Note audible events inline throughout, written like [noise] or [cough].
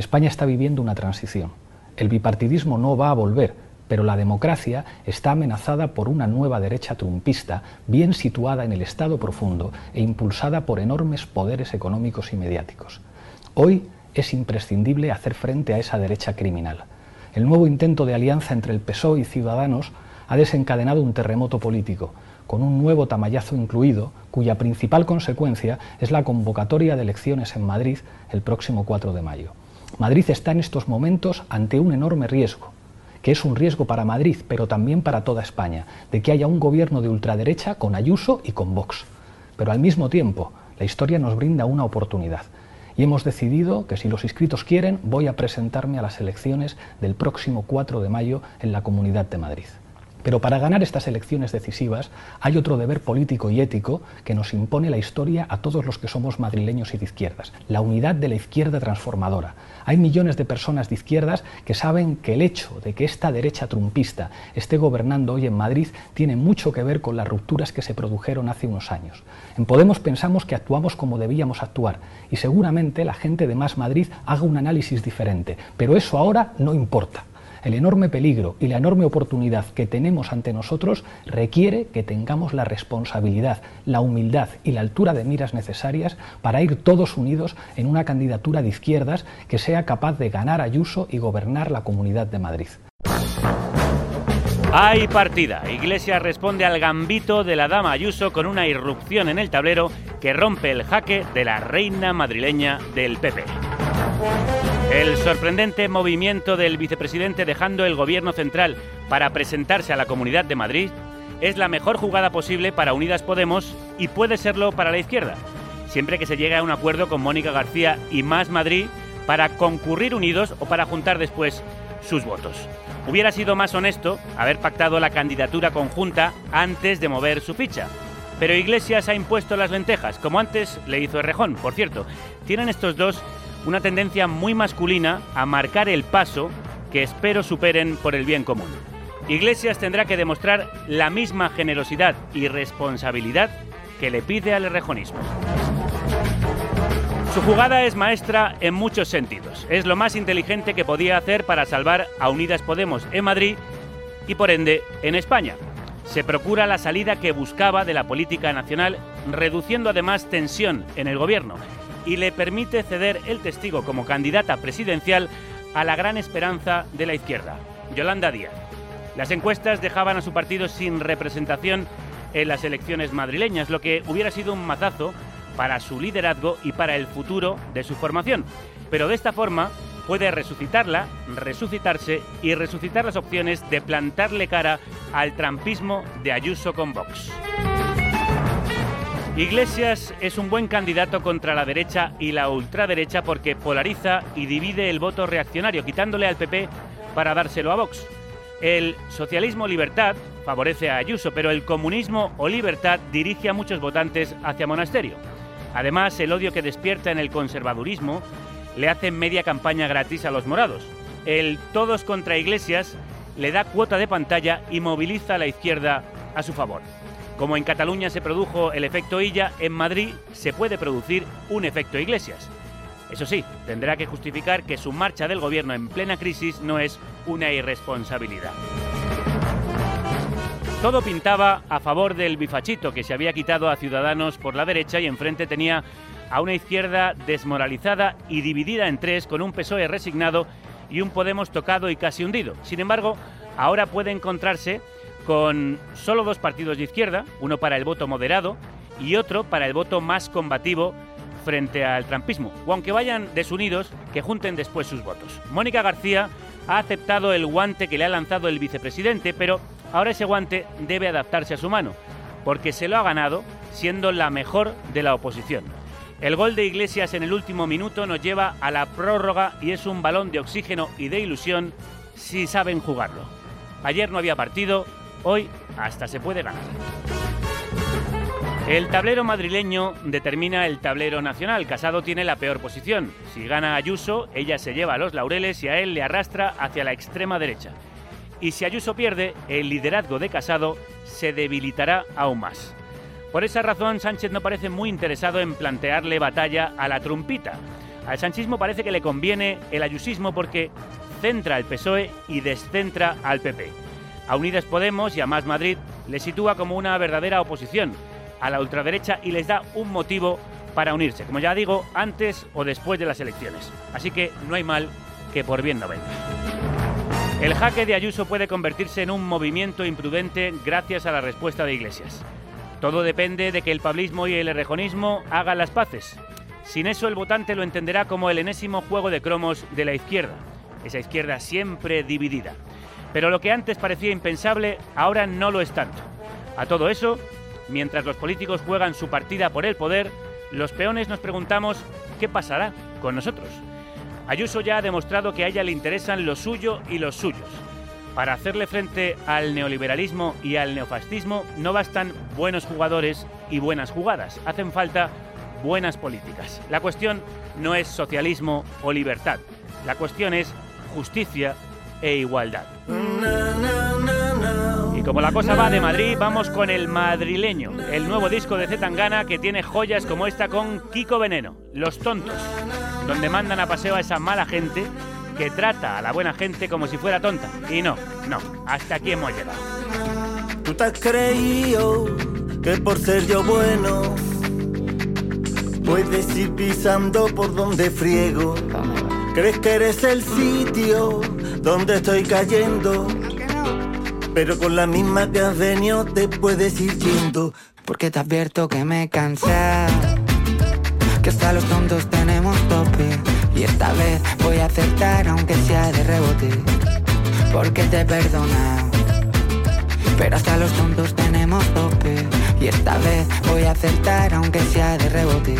España está viviendo una transición. El bipartidismo no va a volver, pero la democracia está amenazada por una nueva derecha trumpista, bien situada en el Estado profundo e impulsada por enormes poderes económicos y mediáticos. Hoy es imprescindible hacer frente a esa derecha criminal. El nuevo intento de alianza entre el PSOE y Ciudadanos ha desencadenado un terremoto político, con un nuevo tamallazo incluido, cuya principal consecuencia es la convocatoria de elecciones en Madrid el próximo 4 de mayo. Madrid está en estos momentos ante un enorme riesgo, que es un riesgo para Madrid, pero también para toda España, de que haya un gobierno de ultraderecha con Ayuso y con Vox. Pero al mismo tiempo, la historia nos brinda una oportunidad y hemos decidido que si los inscritos quieren voy a presentarme a las elecciones del próximo 4 de mayo en la Comunidad de Madrid. Pero para ganar estas elecciones decisivas hay otro deber político y ético que nos impone la historia a todos los que somos madrileños y de izquierdas, la unidad de la izquierda transformadora. Hay millones de personas de izquierdas que saben que el hecho de que esta derecha trumpista esté gobernando hoy en Madrid tiene mucho que ver con las rupturas que se produjeron hace unos años. En Podemos pensamos que actuamos como debíamos actuar y seguramente la gente de Más Madrid haga un análisis diferente, pero eso ahora no importa. El enorme peligro y la enorme oportunidad que tenemos ante nosotros requiere que tengamos la responsabilidad, la humildad y la altura de miras necesarias para ir todos unidos en una candidatura de izquierdas que sea capaz de ganar Ayuso y gobernar la Comunidad de Madrid. Hay partida. Iglesias responde al gambito de la dama Ayuso con una irrupción en el tablero que rompe el jaque de la reina madrileña del PP. El sorprendente movimiento del vicepresidente dejando el gobierno central para presentarse a la Comunidad de Madrid es la mejor jugada posible para Unidas Podemos y puede serlo para la izquierda, siempre que se llegue a un acuerdo con Mónica García y Más Madrid para concurrir unidos o para juntar después sus votos. Hubiera sido más honesto haber pactado la candidatura conjunta antes de mover su ficha. Pero Iglesias ha impuesto las lentejas, como antes le hizo Errejón, por cierto. Tienen estos dos una tendencia muy masculina a marcar el paso que espero superen por el bien común. Iglesias tendrá que demostrar la misma generosidad y responsabilidad que le pide al errejonismo. Su jugada es maestra en muchos sentidos. Es lo más inteligente que podía hacer para salvar a Unidas Podemos en Madrid y por ende en España. Se procura la salida que buscaba de la política nacional, reduciendo además tensión en el gobierno y le permite ceder el testigo como candidata presidencial a la gran esperanza de la izquierda, Yolanda Díaz. Las encuestas dejaban a su partido sin representación en las elecciones madrileñas, lo que hubiera sido un mazazo para su liderazgo y para el futuro de su formación. Pero de esta forma puede resucitarla, resucitarse y resucitar las opciones de plantarle cara al trampismo de Ayuso con Vox. Iglesias es un buen candidato contra la derecha y la ultraderecha porque polariza y divide el voto reaccionario, quitándole al PP para dárselo a Vox. El socialismo libertad favorece a Ayuso, pero el comunismo o libertad dirige a muchos votantes hacia monasterio. Además, el odio que despierta en el conservadurismo le hace media campaña gratis a los morados. El todos contra Iglesias le da cuota de pantalla y moviliza a la izquierda a su favor. Como en Cataluña se produjo el efecto Illa, en Madrid se puede producir un efecto Iglesias. Eso sí, tendrá que justificar que su marcha del gobierno en plena crisis no es una irresponsabilidad. Todo pintaba a favor del bifachito que se había quitado a Ciudadanos por la derecha y enfrente tenía a una izquierda desmoralizada y dividida en tres con un PSOE resignado y un Podemos tocado y casi hundido. Sin embargo, ahora puede encontrarse con solo dos partidos de izquierda, uno para el voto moderado y otro para el voto más combativo frente al trampismo, o aunque vayan desunidos, que junten después sus votos. Mónica García ha aceptado el guante que le ha lanzado el vicepresidente, pero ahora ese guante debe adaptarse a su mano, porque se lo ha ganado siendo la mejor de la oposición. El gol de Iglesias en el último minuto nos lleva a la prórroga y es un balón de oxígeno y de ilusión si saben jugarlo. Ayer no había partido, Hoy hasta se puede ganar. El tablero madrileño determina el tablero nacional. Casado tiene la peor posición. Si gana Ayuso, ella se lleva a los laureles y a él le arrastra hacia la extrema derecha. Y si Ayuso pierde, el liderazgo de Casado se debilitará aún más. Por esa razón, Sánchez no parece muy interesado en plantearle batalla a la trumpita. Al sanchismo parece que le conviene el ayusismo porque centra al PSOE y descentra al PP. A Unidas Podemos y a Más Madrid le sitúa como una verdadera oposición a la ultraderecha y les da un motivo para unirse, como ya digo, antes o después de las elecciones. Así que no hay mal que por bien no venga. El jaque de Ayuso puede convertirse en un movimiento imprudente gracias a la respuesta de Iglesias. Todo depende de que el pablismo y el errejonismo hagan las paces. Sin eso el votante lo entenderá como el enésimo juego de cromos de la izquierda, esa izquierda siempre dividida. Pero lo que antes parecía impensable, ahora no lo es tanto. A todo eso, mientras los políticos juegan su partida por el poder, los peones nos preguntamos qué pasará con nosotros. Ayuso ya ha demostrado que a ella le interesan lo suyo y los suyos. Para hacerle frente al neoliberalismo y al neofascismo no bastan buenos jugadores y buenas jugadas, hacen falta buenas políticas. La cuestión no es socialismo o libertad, la cuestión es justicia e igualdad. Y como la cosa va de Madrid, vamos con el madrileño, el nuevo disco de Zetangana que tiene joyas como esta con Kiko Veneno, Los Tontos, donde mandan a paseo a esa mala gente que trata a la buena gente como si fuera tonta. Y no, no, hasta aquí hemos llegado. Tú te has creído que por ser yo bueno puedes ir pisando por donde friego. Crees que eres el sitio donde estoy cayendo. Pero con la misma que has venido te puedes ir yendo. Porque te advierto que me cansa. Que hasta los tontos tenemos tope. Y esta vez voy a acertar aunque sea de rebote. Porque te he perdonado. Pero hasta los tontos tenemos tope. Y esta vez voy a acertar aunque sea de rebote.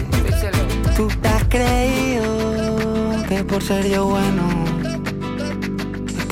Tú te has creído que por ser yo bueno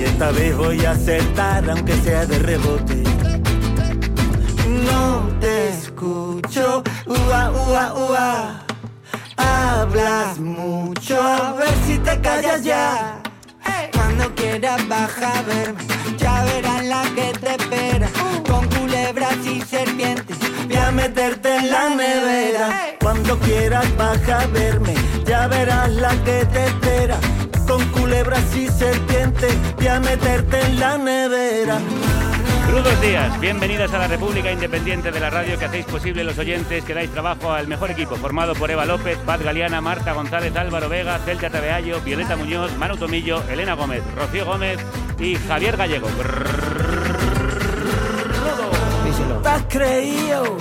Y esta vez voy a acertar aunque sea de rebote. No te escucho, ua, ua, ua. Hablas mucho, a ver si te callas ya. Cuando quieras baja a verme, ya verás la que te espera. Con culebras y serpientes, Voy a meterte en la nevera. Cuando quieras baja a verme, ya verás la que te espera. Con culebras y serpientes, voy a meterte en la nevera. Crudos días, bienvenidos a la República Independiente de la Radio que hacéis posible los oyentes, que dais trabajo al mejor equipo formado por Eva López, Paz Galeana, Marta González, Álvaro Vega, Celta Tabeallo, Violeta Muñoz, Manu Tomillo, Elena Gómez, Rocío Gómez y Javier Gallego. ¿Te has creído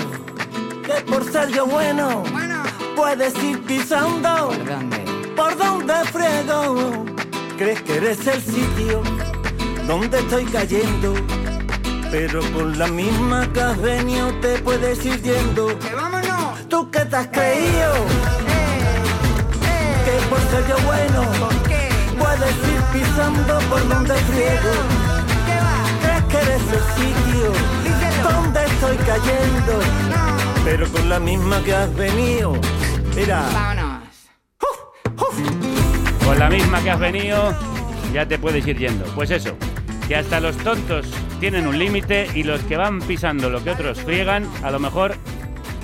que por ser yo bueno, puedes ir pisando por donde friego? ¿Crees que eres el sitio donde estoy cayendo? Pero con la misma que has venido te puedes ir yendo. vámonos. ¿Tú qué te has creído? Que por ser yo bueno, puedes ir pisando por donde friego. ¿Crees que eres el sitio donde estoy cayendo? Pero con la misma que has venido. Mira. Con la misma que has venido, ya te puedes ir yendo. Pues eso, que hasta los tontos tienen un límite y los que van pisando lo que otros friegan, a lo mejor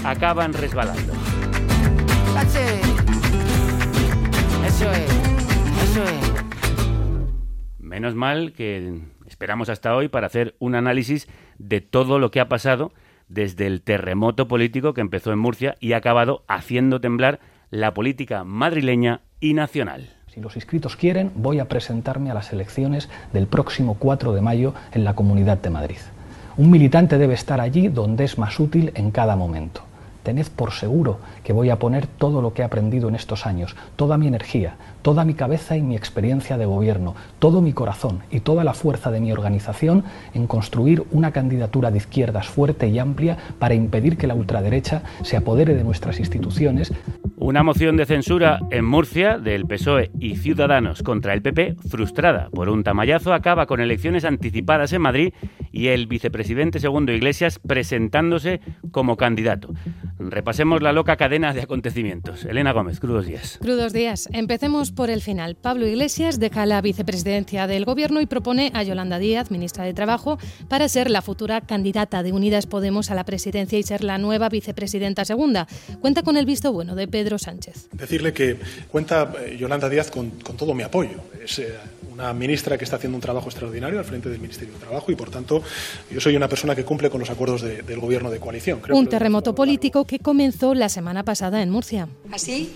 acaban resbalando. Eso es. Eso es. Menos mal que esperamos hasta hoy para hacer un análisis de todo lo que ha pasado desde el terremoto político que empezó en Murcia y ha acabado haciendo temblar la política madrileña y nacional. Si los inscritos quieren, voy a presentarme a las elecciones del próximo 4 de mayo en la Comunidad de Madrid. Un militante debe estar allí donde es más útil en cada momento. Tened por seguro que voy a poner todo lo que he aprendido en estos años, toda mi energía, toda mi cabeza y mi experiencia de gobierno, todo mi corazón y toda la fuerza de mi organización en construir una candidatura de izquierdas fuerte y amplia para impedir que la ultraderecha se apodere de nuestras instituciones. Una moción de censura en Murcia del PSOE y Ciudadanos contra el PP, frustrada por un tamallazo, acaba con elecciones anticipadas en Madrid y el vicepresidente segundo Iglesias presentándose como candidato. Repasemos la loca cadena de acontecimientos. Elena Gómez, crudos días. Crudos días. Empecemos por el final. Pablo Iglesias deja la vicepresidencia del Gobierno y propone a Yolanda Díaz, ministra de Trabajo, para ser la futura candidata de Unidas Podemos a la presidencia y ser la nueva vicepresidenta segunda. Cuenta con el visto bueno de Pedro Sánchez. Decirle que cuenta eh, Yolanda Díaz con, todo mi apoyo. Es eh, una ministra que está haciendo un trabajo extraordinario al frente del Ministerio de Trabajo y, por tanto, yo soy una persona que cumple con los acuerdos del Gobierno de coalición. un terremoto político que comenzó la semana pasada en Murcia. Así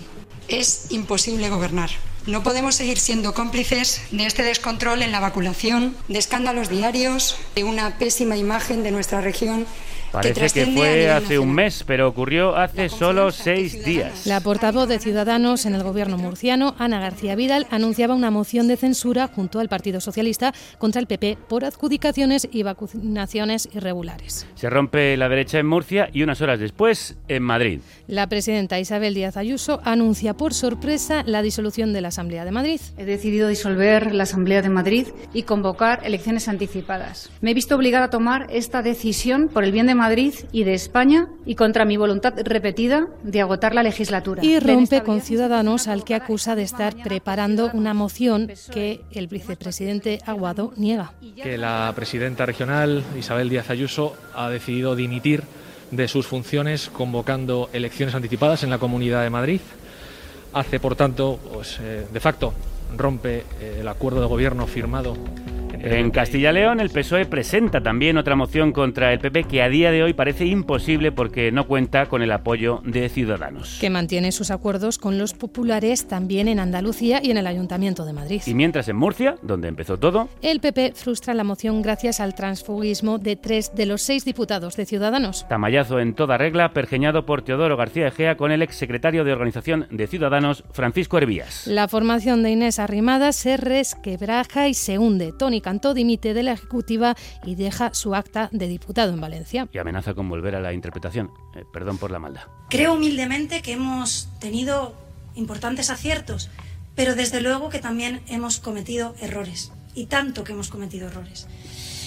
es imposible gobernar. No podemos seguir siendo cómplices de este descontrol en la vacunación, de escándalos diarios, de una pésima imagen de nuestra región Parece que, fue hace un mes, pero ocurrió hace solo seis días. La portavoz de Ciudadanos en el gobierno murciano, Ana García Vidal, anunciaba una moción de censura junto al Partido Socialista contra el PP por adjudicaciones y vacunaciones irregulares. Se rompe la derecha en Murcia y unas horas después en Madrid. La presidenta Isabel Díaz Ayuso anuncia por sorpresa la disolución de la Asamblea de Madrid. He decidido disolver la Asamblea de Madrid y convocar elecciones anticipadas. Me he visto obligada a tomar esta decisión por el bien de Madrid y de España y contra mi voluntad repetida de agotar la legislatura. Y rompe con Ciudadanos al que acusa de estar preparando una moción que el vicepresidente Aguado niega. Que la presidenta regional, Isabel Díaz Ayuso, ha decidido dimitir de sus funciones convocando elecciones anticipadas en la Comunidad de Madrid. Hace, por tanto, pues, eh, de facto, rompe eh, el acuerdo de gobierno firmado en Castilla y León, el PSOE presenta también otra moción contra el PP que a día de hoy parece imposible porque no cuenta con el apoyo de Ciudadanos. Que mantiene sus acuerdos con los populares también en Andalucía y en el Ayuntamiento de Madrid. Y mientras en Murcia, donde empezó todo, el PP frustra la moción gracias al transfugismo de tres de los seis diputados de Ciudadanos. Tamallazo en toda regla, pergeñado por Teodoro García Egea con el exsecretario de Organización de Ciudadanos, Francisco Hervías. La formación de Inés Arrimada se resquebraja y se hunde. Tónica Cantó dimite de la Ejecutiva y deja su acta de diputado en Valencia. Y amenaza con volver a la interpretación. Eh, perdón por la maldad. Creo humildemente que hemos tenido importantes aciertos, pero desde luego que también hemos cometido errores. Y tanto que hemos cometido errores.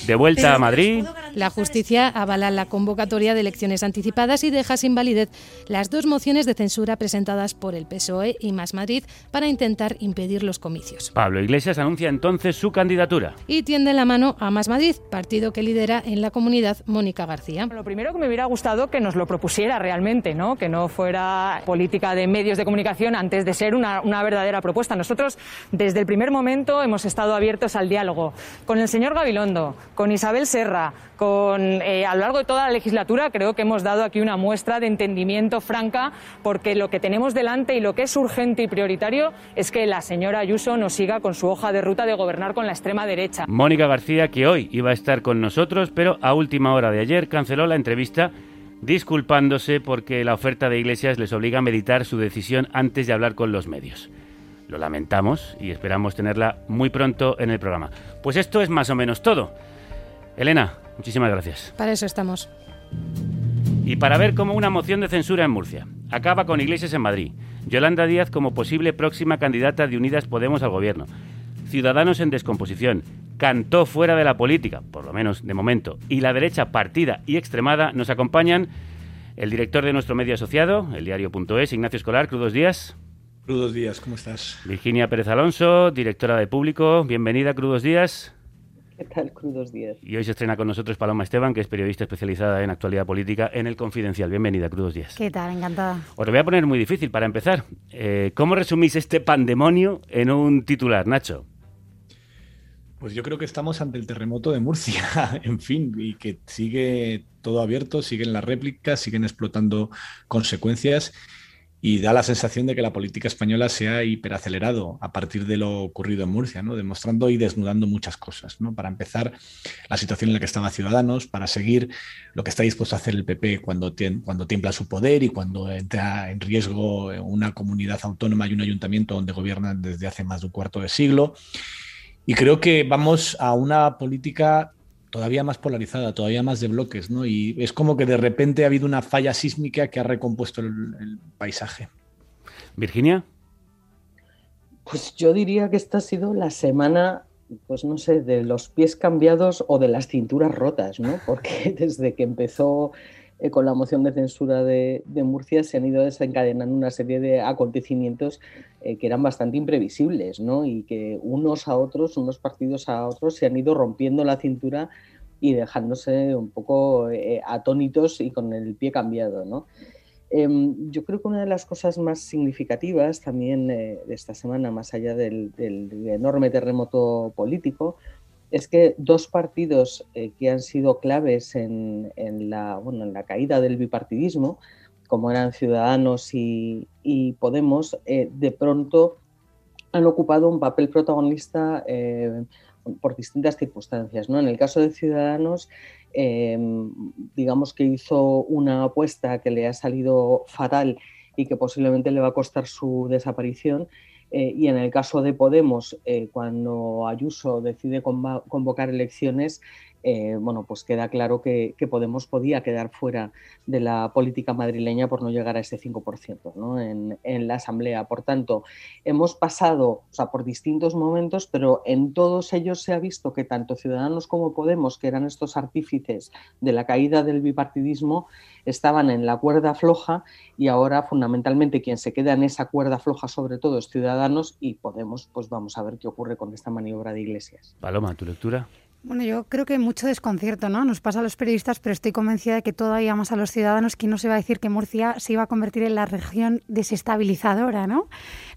De vuelta a Madrid. La justicia avala la convocatoria de elecciones anticipadas y deja sin validez las dos mociones de censura presentadas por el PSOE y Más Madrid para intentar impedir los comicios. Pablo Iglesias anuncia entonces su candidatura. Y tiende la mano a Más Madrid, partido que lidera en la comunidad Mónica García. Lo primero que me hubiera gustado que nos lo propusiera realmente, ¿no? que no fuera política de medios de comunicación antes de ser una, una verdadera propuesta. Nosotros desde el primer momento hemos estado abiertos al diálogo con el señor Gabilondo, con Isabel Serra, con, eh, a lo largo de toda la legislatura creo que hemos dado aquí una muestra de entendimiento franca porque lo que tenemos delante y lo que es urgente y prioritario es que la señora Ayuso nos siga con su hoja de ruta de gobernar con la extrema derecha. Mónica García, que hoy iba a estar con nosotros, pero a última hora de ayer canceló la entrevista disculpándose porque la oferta de Iglesias les obliga a meditar su decisión antes de hablar con los medios. Lo lamentamos y esperamos tenerla muy pronto en el programa. Pues esto es más o menos todo. Elena, muchísimas gracias. Para eso estamos. Y para ver cómo una moción de censura en Murcia acaba con Iglesias en Madrid, Yolanda Díaz como posible próxima candidata de Unidas Podemos al gobierno, Ciudadanos en descomposición, cantó fuera de la política, por lo menos de momento, y la derecha partida y extremada, nos acompañan el director de nuestro medio asociado, el diario.es, Ignacio Escolar, crudos días. Crudos días, ¿cómo estás? Virginia Pérez Alonso, directora de Público, bienvenida, crudos días. ¿Qué tal? Crudos días. Y hoy se estrena con nosotros Paloma Esteban, que es periodista especializada en actualidad política en El Confidencial. Bienvenida, Crudos días. ¿Qué tal? Encantada. Os lo voy a poner muy difícil para empezar. Eh, ¿Cómo resumís este pandemonio en un titular, Nacho? Pues yo creo que estamos ante el terremoto de Murcia, [laughs] en fin, y que sigue todo abierto, siguen las réplicas, siguen explotando consecuencias y da la sensación de que la política española se ha hiperacelerado a partir de lo ocurrido en Murcia, ¿no? demostrando y desnudando muchas cosas. ¿no? Para empezar, la situación en la que estaba Ciudadanos, para seguir lo que está dispuesto a hacer el PP cuando, cuando tiembla su poder y cuando entra en riesgo una comunidad autónoma y un ayuntamiento donde gobiernan desde hace más de un cuarto de siglo. Y creo que vamos a una política todavía más polarizada, todavía más de bloques, ¿no? Y es como que de repente ha habido una falla sísmica que ha recompuesto el, paisaje. Virginia. Pues yo diría que esta ha sido la semana, pues no sé, de los pies cambiados o de las cinturas rotas, ¿no? Porque [laughs] desde que empezó eh, con la moción de censura de, Murcia se han ido desencadenando una serie de acontecimientos eh, que eran bastante imprevisibles, ¿no? Y que unos a otros, unos partidos a otros, se han ido rompiendo la cintura y dejándose un poco eh, atónitos y con el pie cambiado, ¿no? Em, yo creo que una de las cosas más significativas también de esta semana, más allá del, enorme terremoto político, es que dos partidos que han sido claves en, la, caída del bipartidismo, como eran Ciudadanos y, Podemos, eh, de pronto han ocupado un papel protagonista eh, por distintas circunstancias. ¿no? En el caso de Ciudadanos, digamos que hizo una apuesta que le ha salido fatal y que posiblemente le va a costar su desaparición. Eh, y en el caso de Podemos, cuando Ayuso decide convocar elecciones, eh, bueno, pues queda claro que, Podemos podía quedar fuera de la política madrileña por no llegar a ese 5% en, la Asamblea. Por tanto, hemos pasado por distintos momentos, pero en todos ellos se ha visto que tanto Ciudadanos como Podemos, que eran estos artífices de la caída del bipartidismo, estaban en la cuerda floja y ahora fundamentalmente quien se queda en esa cuerda floja sobre todo es Ciudadanos y Podemos, pues vamos a ver qué ocurre con esta maniobra de Iglesias. Paloma, ¿tu lectura? Bueno, yo creo que mucho desconcierto, ¿no? Nos pasa a los periodistas, pero estoy convencida de que todavía más a los ciudadanos que no se va a decir que Murcia se iba a convertir en la región desestabilizadora, ¿no?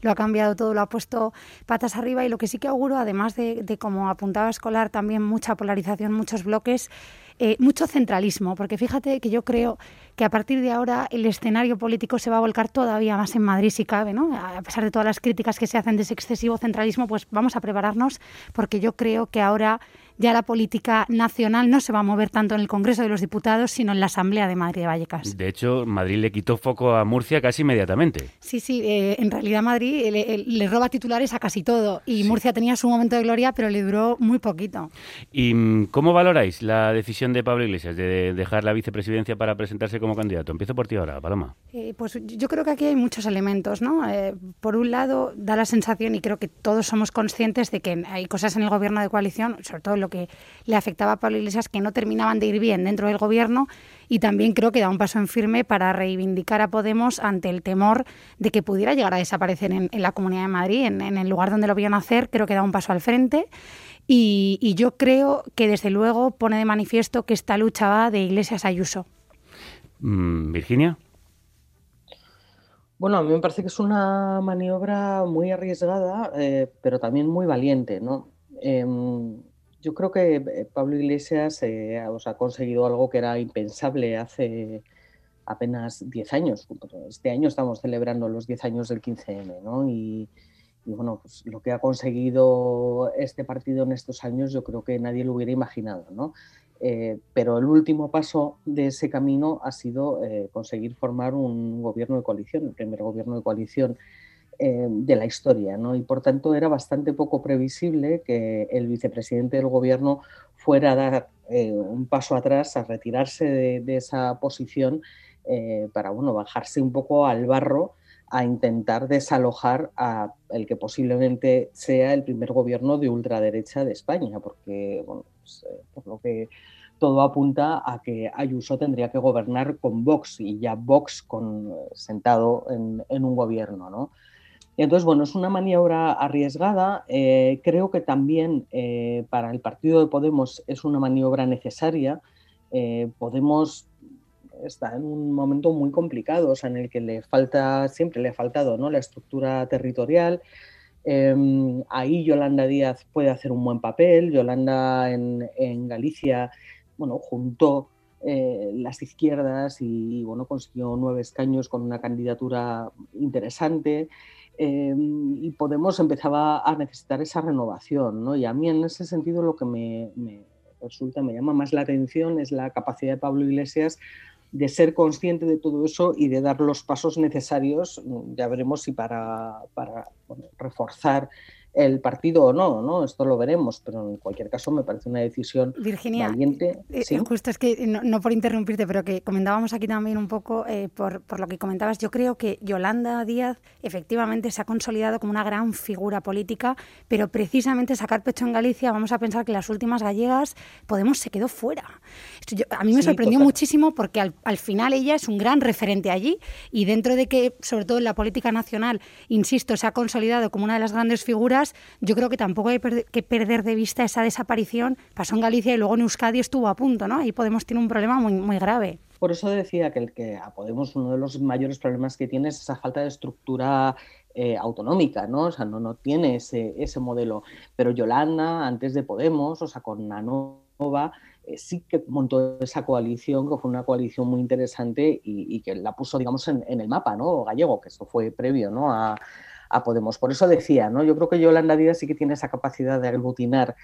Lo ha cambiado todo, lo ha puesto patas arriba y lo que sí que auguro, además de, de como apuntaba Escolar, también mucha polarización, muchos bloques, eh, mucho centralismo, porque fíjate que yo creo que a partir de ahora el escenario político se va a volcar todavía más en Madrid si cabe, ¿no? A pesar de todas las críticas que se hacen de ese excesivo centralismo, pues vamos a prepararnos porque yo creo que ahora ya la política nacional no se va a mover tanto en el Congreso de los Diputados, sino en la Asamblea de Madrid de Vallecas. De hecho, Madrid le quitó foco a Murcia casi inmediatamente. Sí, sí, eh, en realidad Madrid le, roba titulares a casi todo y Murcia tenía su momento de gloria, pero le duró muy poquito. ¿Y mm, cómo valoráis la decisión de Pablo Iglesias de dejar la vicepresidencia para presentarse como candidato? Empiezo por ti ahora, Paloma. Eh, pues yo creo que aquí hay muchos elementos, ¿no? Eh, por un lado, da la sensación, y creo que todos somos conscientes de que hay cosas en el gobierno de coalición, sobre todo lo que le afectaba a Pablo Iglesias, que no terminaban de ir bien dentro del gobierno, y también creo que da un paso en firme para reivindicar a Podemos ante el temor de que pudiera llegar a desaparecer en, la Comunidad de Madrid, en, en el lugar donde lo vio nacer, creo que da un paso al frente. Y, yo creo que desde luego pone de manifiesto que esta lucha va de Iglesias a Ayuso. Mm, Virginia. Bueno, a mí me parece que es una maniobra muy arriesgada, eh, pero también muy valiente. ¿no? Em, yo creo que eh, Pablo Iglesias eh, ha conseguido algo que era impensable hace apenas 10 años. Este año estamos celebrando los 10 años del 15M, ¿no? Y, y bueno, pues lo que ha conseguido este partido en estos años yo creo que nadie lo hubiera imaginado, ¿no? Eh, pero el último paso de ese camino ha sido eh, conseguir formar un gobierno de coalición, el primer gobierno de coalición eh, de la historia, ¿no? Y por tanto era bastante poco previsible que el vicepresidente del gobierno fuera a dar un paso atrás, a retirarse de, esa posición para, bueno, bajarse un poco al barro a intentar desalojar a el que posiblemente sea el primer gobierno de ultraderecha de España, porque pues, eh, por lo que todo apunta a que Ayuso tendría que gobernar con Vox y ya Vox con, eh, sentado en, un gobierno. ¿no? Entonces, bueno, es una maniobra arriesgada. Eh, creo que también para el partido de Podemos es una maniobra necesaria. Podemos está en un momento muy complicado, o sea, en el que le falta, siempre le ha faltado ¿no? la estructura territorial. Em, ahí Yolanda Díaz puede hacer un buen papel. Yolanda en, Galicia, bueno, juntó eh, las izquierdas y, bueno, consiguió nueve escaños con una candidatura interesante. Em, y Podemos empezaba a necesitar esa renovación, ¿no? Y a mí en ese sentido lo que me, resulta, me llama más la atención es la capacidad de Pablo Iglesias de ser consciente de todo eso y de dar los pasos necesarios, ya veremos si para, para reforzar el partido o no, ¿no? Esto lo veremos, pero en cualquier caso me parece una decisión Virginia, valiente. Eh, justo es que, no, por interrumpirte, pero que comentábamos aquí también un poco, eh, por, por, lo que comentabas, yo creo que Yolanda Díaz efectivamente se ha consolidado como una gran figura política, pero precisamente sacar pecho en Galicia, vamos a pensar que las últimas gallegas Podemos se quedó fuera. a mí me sorprendió muchísimo porque al, al final ella es un gran referente allí y dentro de que, sobre todo en la política nacional, insisto, se ha consolidado como una de las grandes figuras, yo creo que tampoco hay que perder de vista esa desaparición. Pasó en Galicia y luego en Euskadi estuvo a punto, ¿no? Ahí Podemos tiene un problema muy, muy grave. Por eso decía que, el que a Podemos uno de los mayores problemas que tiene es esa falta de estructura eh, autonómica, ¿no? O sea, no, no tiene ese, ese modelo. Pero Yolanda, antes de Podemos, o sea, con Nanova, eh, sí que montó esa coalición, que fue una coalición muy interesante y, que la puso, digamos, en, en, el mapa, ¿no? Gallego, que eso fue previo, ¿no? A, a Podemos. Por eso decía, ¿no? Yo creo que Yolanda Díaz sí que tiene esa capacidad de aglutinar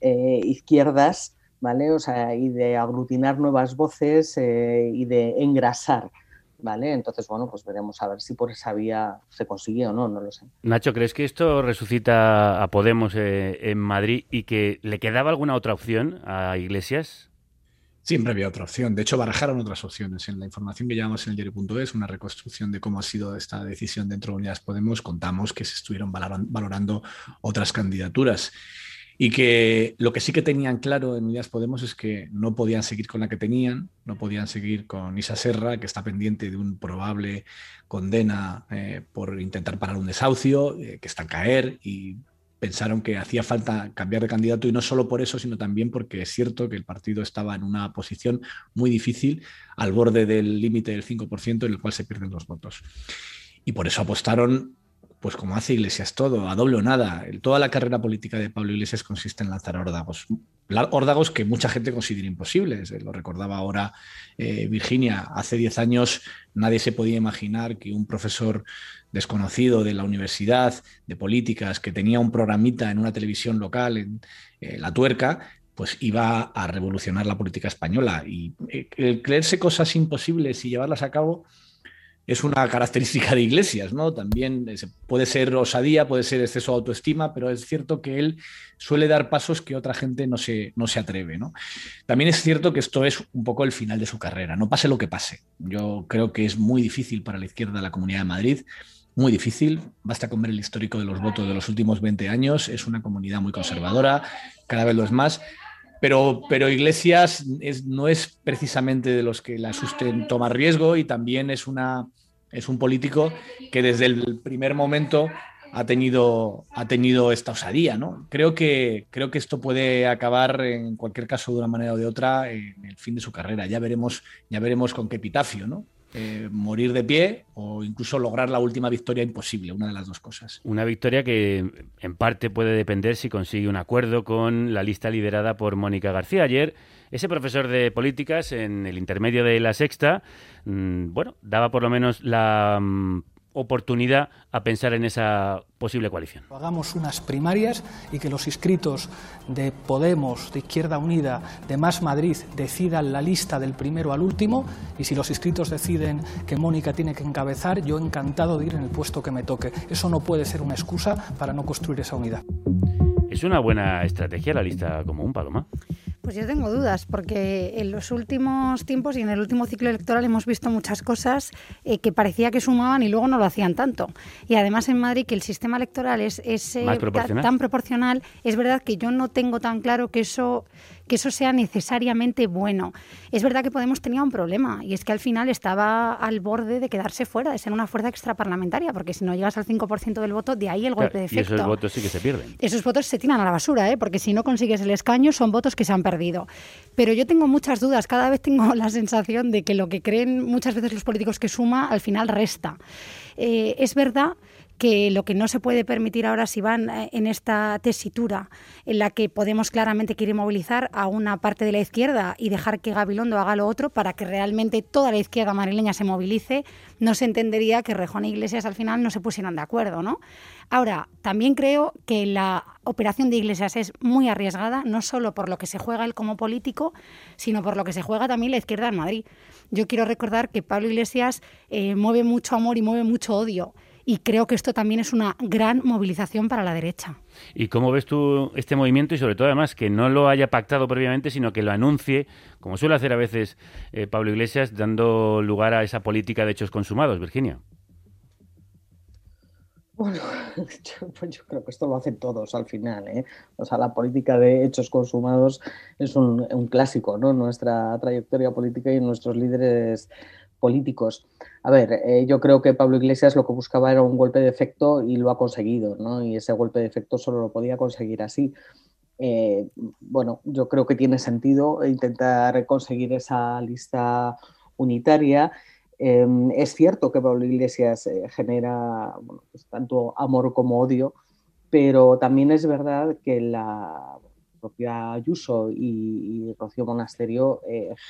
eh, izquierdas, ¿vale? O sea, y de aglutinar nuevas voces eh, y de engrasar. ¿Vale? Entonces, bueno, pues veremos a ver si por esa vía se consigue o no, no lo sé. Nacho, ¿crees que esto resucita a Podemos eh, en Madrid y que le quedaba alguna otra opción a Iglesias? Siempre había otra opción. De hecho, barajaron otras opciones. En la información que llevamos en el diario.es, una reconstrucción de cómo ha sido esta decisión dentro de Unidas Podemos, contamos que se estuvieron valorando otras candidaturas y que lo que sí que tenían claro en Unidas Podemos es que no podían seguir con la que tenían, no podían seguir con Isa Serra, que está pendiente de un probable condena eh, por intentar parar un desahucio, eh, que está a caer y pensaron que hacía falta cambiar de candidato y no solo por eso, sino también porque es cierto que el partido estaba en una posición muy difícil, al borde del límite del 5% en el cual se pierden los votos. Y por eso apostaron, pues como hace Iglesias todo, a doble o nada. Toda la carrera política de Pablo Iglesias consiste en lanzar órdagos. Órdagos que mucha gente considera imposibles. Lo recordaba ahora eh, Virginia. Hace 10 años nadie se podía imaginar que un profesor desconocido de la universidad de políticas que tenía un programita en una televisión local en eh, La Tuerca, pues iba a revolucionar la política española. Y eh, creerse cosas imposibles y llevarlas a cabo es una característica de Iglesias, ¿no? También eh, puede ser osadía, puede ser exceso de autoestima, pero es cierto que él suele dar pasos que otra gente no se, no se atreve, ¿no? También es cierto que esto es un poco el final de su carrera, no pase lo que pase. Yo creo que es muy difícil para la izquierda de la Comunidad de Madrid muy difícil. Basta con ver el histórico de los votos de los últimos 20 años. Es una comunidad muy conservadora, cada vez lo es más. Pero, pero Iglesias no es precisamente de los que le asusten tomar riesgo y también es, una, es un político que desde el primer momento ha tenido, ha tenido esta osadía. ¿no? Creo, que, creo que esto puede acabar, en cualquier caso, de una manera o de otra, en el fin de su carrera. Ya veremos, ya veremos con qué epitafio. ¿no? Eh, morir de pie o incluso lograr la última victoria imposible, una de las dos cosas. Una victoria que en parte puede depender si consigue un acuerdo con la lista liderada por Mónica García. Ayer, ese profesor de políticas en el intermedio de la sexta, mm, bueno, daba por lo menos la mm, oportunidad a pensar en esa posible coalición. Hagamos unas primarias y que los inscritos de Podemos, de Izquierda Unida, de Más Madrid decidan la lista del primero al último y si los inscritos deciden que Mónica tiene que encabezar, yo encantado de ir en el puesto que me toque. Eso no puede ser una excusa para no construir esa unidad. Es una buena estrategia la lista común, Paloma. Pues yo tengo dudas, porque en los últimos tiempos y en el último ciclo electoral hemos visto muchas cosas eh, que parecía que sumaban y luego no lo hacían tanto. Y además en Madrid, que el sistema electoral es, eh, tan proporcional, es verdad que yo no tengo tan claro que eso que eso sea necesariamente bueno. Es verdad que Podemos tenía un problema y es que al final estaba al borde de quedarse fuera, de ser una fuerza extraparlamentaria, porque si no llegas al 5% del voto, de ahí el golpe de efecto. Y esos votos sí que se pierden. Esos votos se tiran a la basura, ¿eh? porque si no consigues el escaño son votos que se han perdido. Pero yo tengo muchas dudas, cada vez tengo [laughs] la sensación de que lo que creen muchas veces los políticos que suma, al final resta. Eh, es verdad que lo que no se puede permitir ahora si van eh, en esta tesitura en la que Podemos claramente quiere movilizar a una parte de la izquierda y dejar que Gabilondo haga lo otro para que realmente toda la izquierda madrileña se movilice, no se entendería que Rejón e Iglesias al final no se pusieran de acuerdo, ¿no? Ahora, también creo que la operación de Iglesias es muy arriesgada, no solo por lo que se juega él como político, sino por lo que se juega también la izquierda en Madrid. Yo quiero recordar que Pablo Iglesias eh, mueve mucho amor y mueve mucho odio y creo que esto también es una gran movilización para la derecha. ¿Y cómo ves tú este movimiento y sobre todo además que no lo haya pactado previamente, sino que lo anuncie, como suele hacer a veces eh, Pablo Iglesias, dando lugar a esa política de hechos consumados, Virginia? Bueno, [laughs] pues yo, creo que esto lo hacen todos al final. ¿eh? O sea, la política de hechos consumados es un, un clásico, ¿no? Nuestra trayectoria política y nuestros líderes políticos. A ver, eh, yo creo que Pablo Iglesias lo que buscaba era un golpe de efecto y lo ha conseguido, ¿no? Y ese golpe de efecto solo lo podía conseguir así. Eh, bueno, yo creo que tiene sentido intentar conseguir esa lista unitaria. Em, es cierto que Pablo Iglesias eh, genera pues tanto amor como odio, pero también es verdad que la propia Ayuso y, y Rocío Monasterio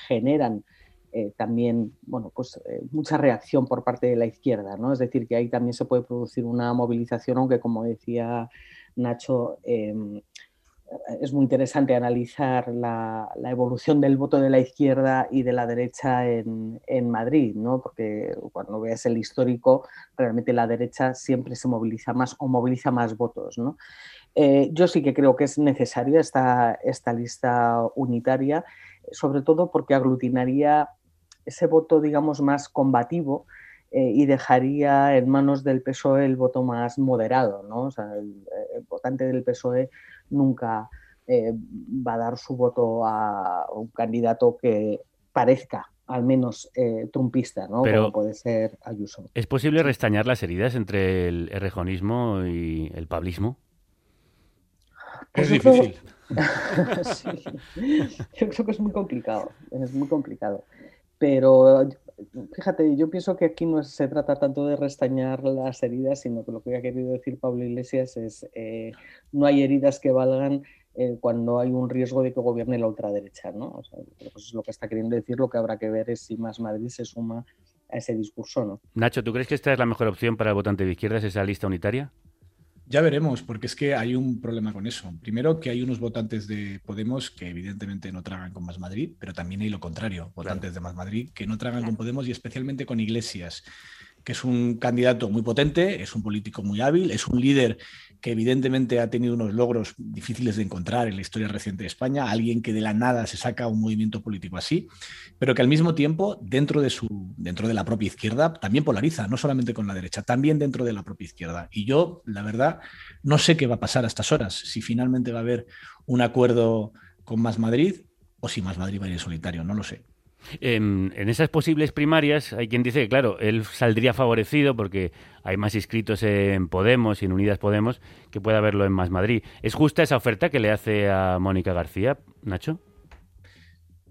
generan eh, también bueno, pues, eh, mucha reacción por parte de la izquierda. ¿no? Es decir, que ahí también se puede producir una movilización, aunque como decía Nacho, em, es muy interesante analizar la, evolución del voto de la izquierda y de la derecha en, Madrid, ¿no? porque cuando veas el histórico, realmente la derecha siempre se moviliza más o moviliza más votos. ¿no? Eh, yo sí que creo que es necesaria esta, esta lista unitaria, sobre todo porque aglutinaría ese voto, digamos, más combativo eh, y dejaría en manos del PSOE el voto más moderado, ¿no? O sea, el, votante del PSOE nunca eh, va a dar su voto a un candidato que parezca al menos eh, trumpista, ¿no? Pero Como puede ser Ayuso. ¿Es posible restañar las heridas entre el rejonismo y el pablismo? es difícil. [laughs] Yo creo que es muy complicado, es muy complicado. Pero fíjate, yo pienso que aquí no se trata tanto de restañar las heridas, sino que lo que ha querido decir Pablo Iglesias es eh, no hay heridas que valgan eh, cuando hay un riesgo de que gobierne la ultraderecha, ¿no? O sea, pues es lo que está queriendo decir, lo que habrá que ver es si Más Madrid se suma a ese discurso, ¿no? Nacho, ¿tú crees que esta es la mejor opción para el votante de izquierdas, esa lista unitaria? Ya veremos, porque es que hay un problema con eso. Primero, que hay unos votantes de Podemos que evidentemente no tragan con Más Madrid, pero también hay lo contrario, votantes de Más Madrid que no tragan con Podemos y especialmente con Iglesias, que es un candidato muy potente, es un político muy hábil, es un líder que evidentemente ha tenido unos logros difíciles de encontrar en la historia reciente de España, alguien que de la nada se saca un movimiento político así, pero que al mismo tiempo dentro de su dentro de la propia izquierda también polariza, no solamente con la derecha, también dentro de la propia izquierda. Y yo, la verdad, no sé qué va a pasar a estas horas, si finalmente va a haber un acuerdo con Más Madrid o si Más Madrid va a ir solitario, no lo sé. En, esas posibles primarias hay quien dice que, claro, él saldría favorecido porque hay más inscritos en Podemos y en Unidas Podemos que puede haberlo en Más Madrid. ¿Es justa esa oferta que le hace a Mónica García, Nacho?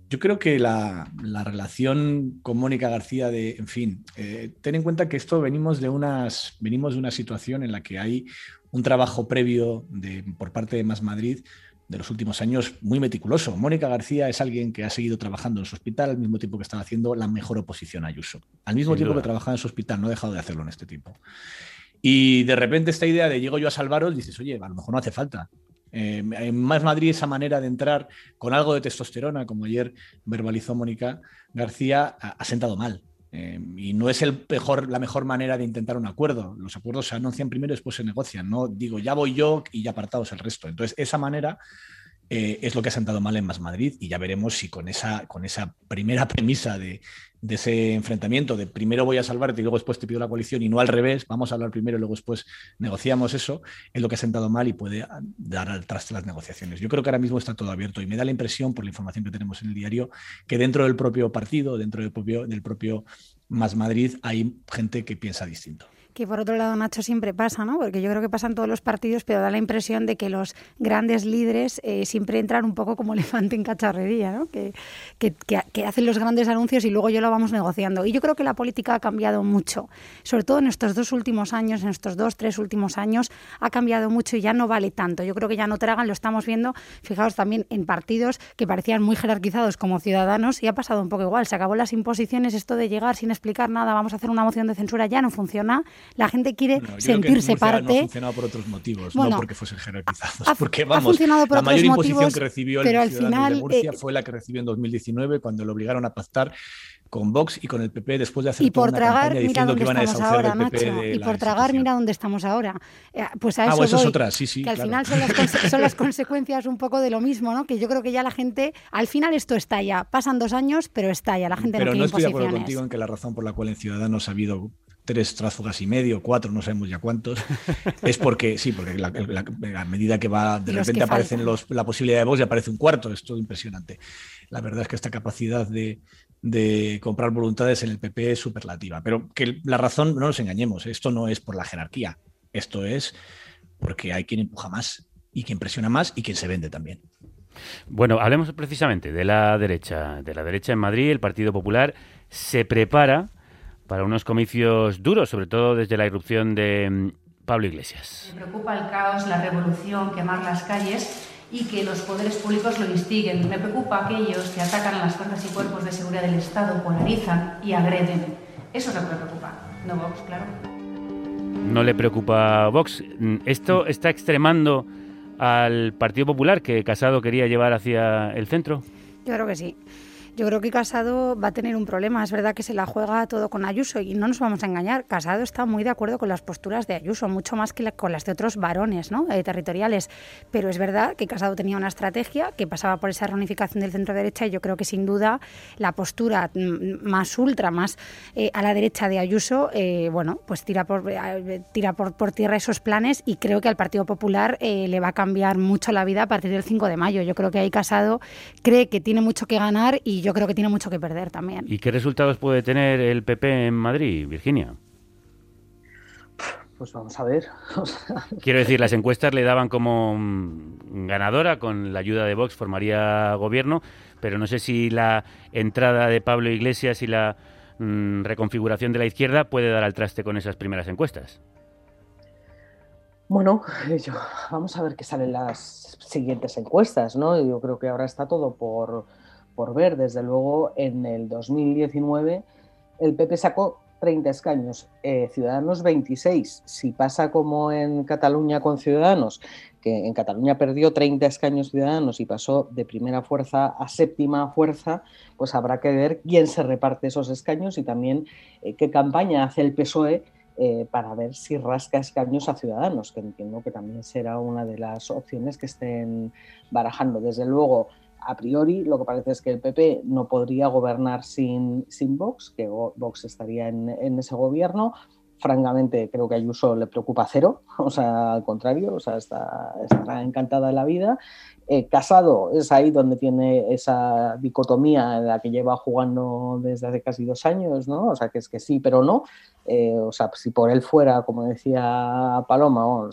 Yo creo que la, relación con Mónica García de, en fin, eh, ten en cuenta que esto venimos de unas, venimos de una situación en la que hay un trabajo previo de, por parte de Más Madrid de los últimos años muy meticuloso. Mónica García es alguien que ha seguido trabajando en su hospital al mismo tiempo que estaba haciendo la mejor oposición a Ayuso. Al mismo tiempo que trabajaba en su hospital, no ha dejado de hacerlo en este tiempo. Y de repente esta idea de llego yo a salvaros, dices, oye, a lo mejor no hace falta. Eh, en Más Madrid esa manera de entrar con algo de testosterona, como ayer verbalizó Mónica García, ha sentado mal. Em, y no es el mejor, la mejor manera de intentar un acuerdo. Los acuerdos se anuncian primero y después se negocian. No digo, ya voy yo y ya apartados el resto. Entonces, esa manera eh, es lo que ha sentado mal en Más Madrid y ya veremos si con esa, con esa primera premisa de, ese enfrentamiento, de primero voy a salvarte y luego después te pido la coalición y no al revés, vamos a hablar primero y luego después negociamos eso, es lo que ha sentado mal y puede dar al traste las negociaciones. Yo creo que ahora mismo está todo abierto y me da la impresión, por la información que tenemos en el diario, que dentro del propio partido, dentro del propio, del propio Más Madrid, hay gente que piensa distinto que por otro lado Nacho siempre pasa, ¿no? Porque yo creo que pasan todos los partidos, pero da la impresión de que los grandes líderes eh, siempre entran un poco como [laughs] elefante en cacharrería, ¿no? Que, que, que, hacen los grandes anuncios y luego yo lo vamos negociando. Y yo creo que la política ha cambiado mucho, sobre todo en estos dos últimos años, en estos dos, tres últimos años, ha cambiado mucho y ya no vale tanto. Yo creo que ya no tragan, lo estamos viendo, fijaos también en partidos que parecían muy jerarquizados como ciudadanos y ha pasado un poco igual. Se acabó las imposiciones, esto de llegar sin explicar nada, vamos a hacer una moción de censura, ya no funciona. La gente quiere sentirse parte. No ha funcionado por otros motivos, no porque fuesen jerarquizados. porque vamos, la mayor imposición que recibió el pero al final, de Murcia eh, fue la que recibió en 2019 cuando lo obligaron a pactar con Vox y con el PP después de hacer y por una tragar, campaña diciendo que iban a desahuciar ahora, el PP Nacho, Y por tragar, mira dónde estamos ahora. Eh, pues a ah, eso, pues eso voy, es otra, sí, sí. Que al claro. final son las, [laughs] son las, consecuencias un poco de lo mismo, ¿no? Que yo creo que ya la gente, al final esto estalla. Pasan dos años, pero estalla. La gente pero no, no estoy de acuerdo contigo en que la razón por la cual en Ciudadanos ha habido tres tránsfugas y medio, cuatro, no sabemos ya cuántos, es porque, sí, porque la, la, a medida que va, de repente aparecen los, la posibilidad de voz y aparece un cuarto, es todo impresionante. La verdad es que esta capacidad de, de comprar voluntades en el PP es superlativa. Pero que la razón, no nos engañemos, esto no es por la jerarquía, esto es porque hay quien empuja más y quien presiona más y quien se vende también. Bueno, hablemos precisamente de la derecha. De la derecha en Madrid, el Partido Popular se prepara para unos comicios duros, sobre todo desde la irrupción de mm, Pablo Iglesias. Me preocupa el caos, la revolución, quemar las calles y que los poderes públicos lo instiguen. Me preocupa aquellos que atacan a las fuerzas y cuerpos de seguridad del Estado, polarizan y agreden. Eso es lo que me preocupa, no Vox, claro. No le preocupa Vox. ¿Esto está extremando al Partido Popular que Casado quería llevar hacia el centro? Yo creo que sí. Yo creo que Casado va a tener un problema. Es verdad que se la juega todo con Ayuso y no nos vamos a engañar. Casado está muy de acuerdo con las posturas de Ayuso, mucho más que con las de otros varones ¿no? Eh, territoriales. Pero es verdad que Casado tenía una estrategia que pasaba por esa reunificación del centro derecha y yo creo que sin duda la postura más ultra, más eh, a la derecha de Ayuso, eh, bueno, pues tira por tira por, por, tierra esos planes y creo que al Partido Popular le va a cambiar mucho la vida a partir del 5 de mayo. Yo creo que ahí Casado cree que tiene mucho que ganar y yo yo creo que tiene mucho que perder también. ¿Y qué resultados puede tener el PP en Madrid, Virginia? Pues vamos a ver. [laughs] Quiero decir, las encuestas le daban como mm, ganadora, con la ayuda de Vox formaría gobierno, pero no sé si la entrada de Pablo Iglesias y la mmm, reconfiguración de la izquierda puede dar al traste con esas primeras encuestas. Bueno, [laughs] yo, vamos a ver qué salen las siguientes encuestas, ¿no? Yo creo que ahora está todo por, por ver. Desde luego, en el 2019 el PP sacó 30 escaños, eh, Ciudadanos 26. Si pasa como en Cataluña con Ciudadanos, que en Cataluña perdió 30 escaños Ciudadanos y pasó de primera fuerza a séptima fuerza, pues habrá que ver quién se reparte esos escaños y también eh, qué campaña hace el PSOE eh, para ver si rasca escaños a Ciudadanos, que entiendo que también será una de las opciones que estén barajando. Desde luego, a priori lo que parece es que el PP no podría gobernar sin, sin Vox, que Vox estaría en, ese gobierno. Francamente, creo que a Ayuso le preocupa cero, [laughs] o sea, al contrario, o sea, está, está encantada de la vida. Eh, Casado es ahí donde tiene esa dicotomía en la que lleva jugando desde hace casi dos años, ¿no? O sea, que es que sí, pero no. Eh, o sea, si por él fuera, como decía Paloma,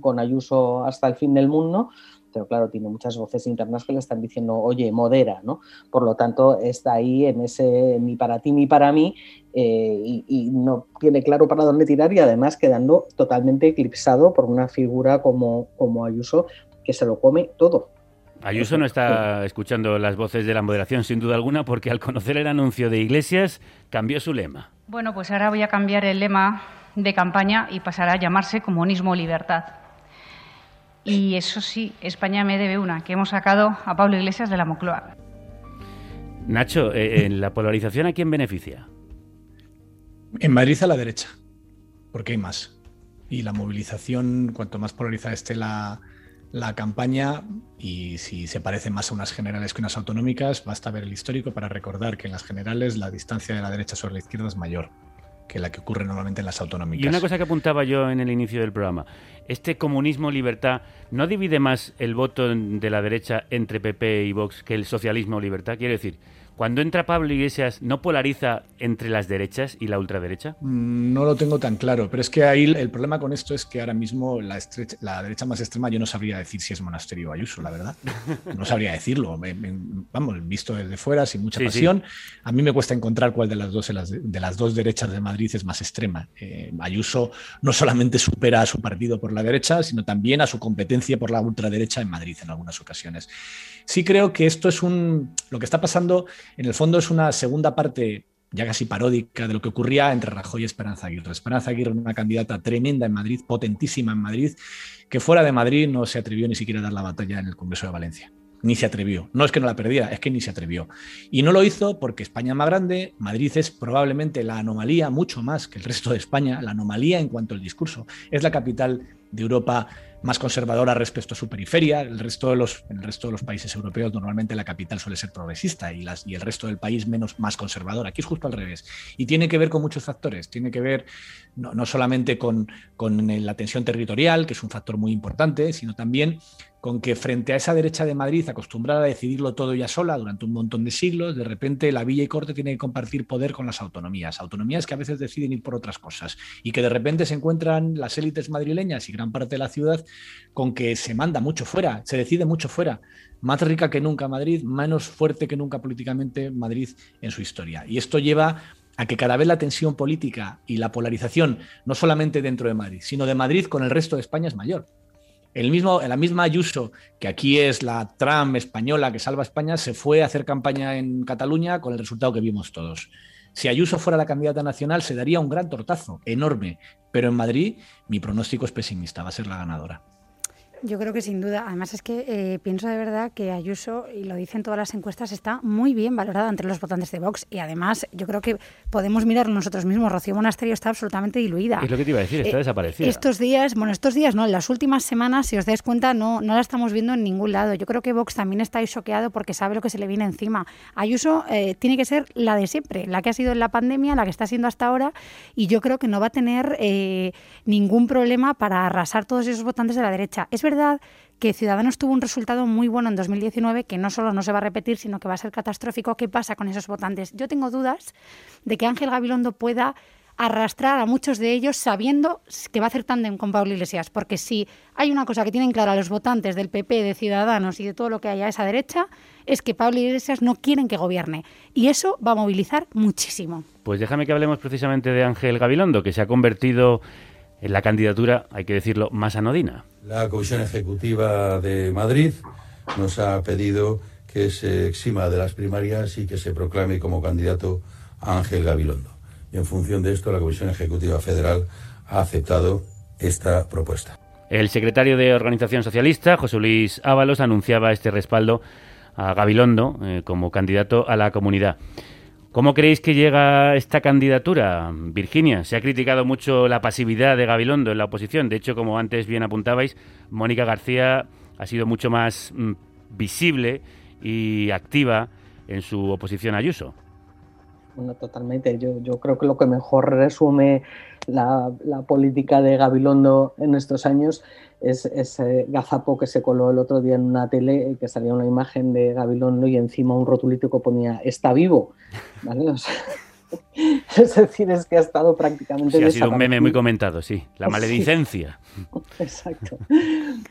con Ayuso hasta el fin del mundo, pero claro, tiene muchas voces internas que le están diciendo, oye, modera, ¿no? Por lo tanto, está ahí en ese ni para ti ni para mí eh, y, no tiene claro para dónde tirar y además quedando totalmente eclipsado por una figura como, como Ayuso que se lo come todo. Ayuso no está escuchando las voces de la moderación, sin duda alguna, porque al conocer el anuncio de Iglesias cambió su lema. Bueno, pues ahora voy a cambiar el lema de campaña y pasará a llamarse Comunismo Libertad. Y eso sí, España me debe una, que hemos sacado a Pablo Iglesias de la Mocloa. Nacho, eh, ¿en la polarización a quién beneficia? En Madrid a la derecha, porque hay más. Y la movilización, cuanto más polarizada esté la, la campaña, y si se parece más a unas generales que unas autonómicas, basta ver el histórico para recordar que en las generales la distancia de la derecha sobre la izquierda es mayor que la que ocurre normalmente en las autonómicas. Y una cosa que apuntaba yo en el inicio del programa, este comunismo-libertad no divide más el voto de la derecha entre PP y Vox que el socialismo-libertad. Quiere decir, Cuando entra Pablo Iglesias, ¿no polariza entre las derechas y la ultraderecha? Mm, no lo tengo tan claro, pero es que ahí el problema con esto es que ahora mismo la, la derecha más extrema yo no sabría decir si es Monasterio o Ayuso, la verdad. No sabría decirlo. Vamos, visto desde fuera, sin mucha pasión. A mí me cuesta encontrar cuál de las dos, de las dos derechas de Madrid es más extrema. Eh, Ayuso no solamente supera a su partido por la derecha, sino también a su competencia por la ultraderecha en Madrid en algunas ocasiones. Sí creo que esto es un... Lo que está pasando, en el fondo, es una segunda parte ya casi paródica de lo que ocurría entre Rajoy y Esperanza Aguirre. Esperanza Aguirre, una candidata tremenda en Madrid, potentísima en Madrid, que fuera de Madrid no se atrevió ni siquiera a dar la batalla en el Congreso de Valencia. Ni se atrevió. No es que no la perdiera, es que ni se atrevió. Y no lo hizo porque España es más grande, Madrid es probablemente la anomalía, mucho más que el resto de España, la anomalía en cuanto al discurso. Es la capital de Europa más conservadora respecto a su periferia. El resto de los, el resto de los países europeos normalmente la capital suele ser progresista y, las, y el resto del país menos más conservador. Aquí es justo al revés. Y tiene que ver con muchos factores. Tiene que ver no, no solamente con, con la tensión territorial, que es un factor muy importante, sino también con que frente a esa derecha de Madrid, acostumbrada a decidirlo todo ya sola durante un montón de siglos, de repente la Villa y Corte tiene que compartir poder con las autonomías. Autonomías que a veces deciden ir por otras cosas y que de repente se encuentran las élites madrileñas y gran parte de la ciudad con que se manda mucho fuera, se decide mucho fuera. Más rica que nunca Madrid, menos fuerte que nunca políticamente Madrid en su historia. Y esto lleva a que cada vez la tensión política y la polarización, no solamente dentro de Madrid, sino de Madrid con el resto de España es mayor. El mismo, la misma Ayuso, que aquí es la Trump española que salva a España, se fue a hacer campaña en Cataluña con el resultado que vimos todos. Si Ayuso fuera la candidata nacional, se daría un gran tortazo, enorme. Pero en Madrid, mi pronóstico es pesimista, va a ser la ganadora. Yo creo que sin duda. Además es que eh, pienso de verdad que Ayuso, y lo dicen todas las encuestas, está muy bien valorada entre los votantes de Vox. Y además yo creo que podemos mirarlo nosotros mismos. Rocío Monasterio está absolutamente diluida. Es lo que te iba a decir, está eh, desaparecida. Estos días, bueno, estos días no, en las últimas semanas, si os dais cuenta, no, no la estamos viendo en ningún lado. Yo creo que Vox también está choqueado porque sabe lo que se le viene encima. Ayuso eh, tiene que ser la de siempre, la que ha sido en la pandemia, la que está siendo hasta ahora. Y yo creo que no va a tener ningún problema para arrasar todos esos votantes de la derecha. Es verdad que Ciudadanos tuvo un resultado muy bueno en 2019 que no solo no se va a repetir, sino que va a ser catastrófico. ¿Qué pasa con esos votantes? Yo tengo dudas de que Ángel Gabilondo pueda arrastrar a muchos de ellos sabiendo que va a hacer tándem con Pablo Iglesias, porque si hay una cosa que tienen clara los votantes del PP, de Ciudadanos y de todo lo que haya a esa derecha, es que Pablo Iglesias no quieren que gobierne. Y eso va a movilizar muchísimo. Pues déjame que hablemos precisamente de Ángel Gabilondo, que se ha convertido en la candidatura, hay que decirlo, más anodina. La Comisión Ejecutiva de Madrid nos ha pedido que se exima de las primarias y que se proclame como candidato a Ángel Gabilondo. Y en función de esto, la Comisión Ejecutiva Federal ha aceptado esta propuesta. El secretario de Organización Socialista, José Luis Ábalos, anunciaba este respaldo a Gabilondo eh, como candidato a la comunidad. ¿Cómo creéis que llega esta candidatura, Virginia? Se ha criticado mucho la pasividad de Gabilondo en la oposición. De hecho, como antes bien apuntabais, Mónica García ha sido mucho más mm, visible y activa en su oposición a Ayuso. Bueno, totalmente. Yo, yo creo que lo que mejor resume la, política de Gabilondo en estos años es ese gazapo que se coló el otro día en una tele, que salía una imagen de Gabilondo y encima un rotulito que ponía está vivo. ¿vale? [laughs] es decir, es que ha estado prácticamente. Sí, ha sido un meme muy comentado, sí. La [laughs] maledicencia. [laughs] Exacto.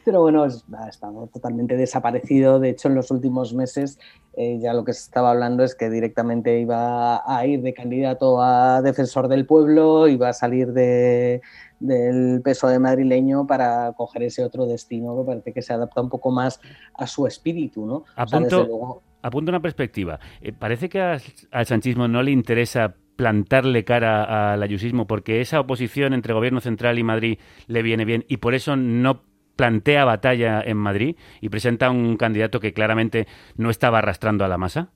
Pero bueno, ha estado totalmente desaparecido. De hecho, en los últimos meses eh, ya lo que se estaba hablando es que directamente iba a ir de candidato a defensor del pueblo, iba a salir de, del peso de madrileño para coger ese otro destino que parece que se adapta un poco más a su espíritu, ¿no? Apunto una perspectiva. Eh, parece que al sanchismo no le interesa plantarle cara al ayusismo porque esa oposición entre gobierno central y Madrid le viene bien y por eso no plantea batalla en Madrid y presenta un candidato que claramente no estaba arrastrando a la masa.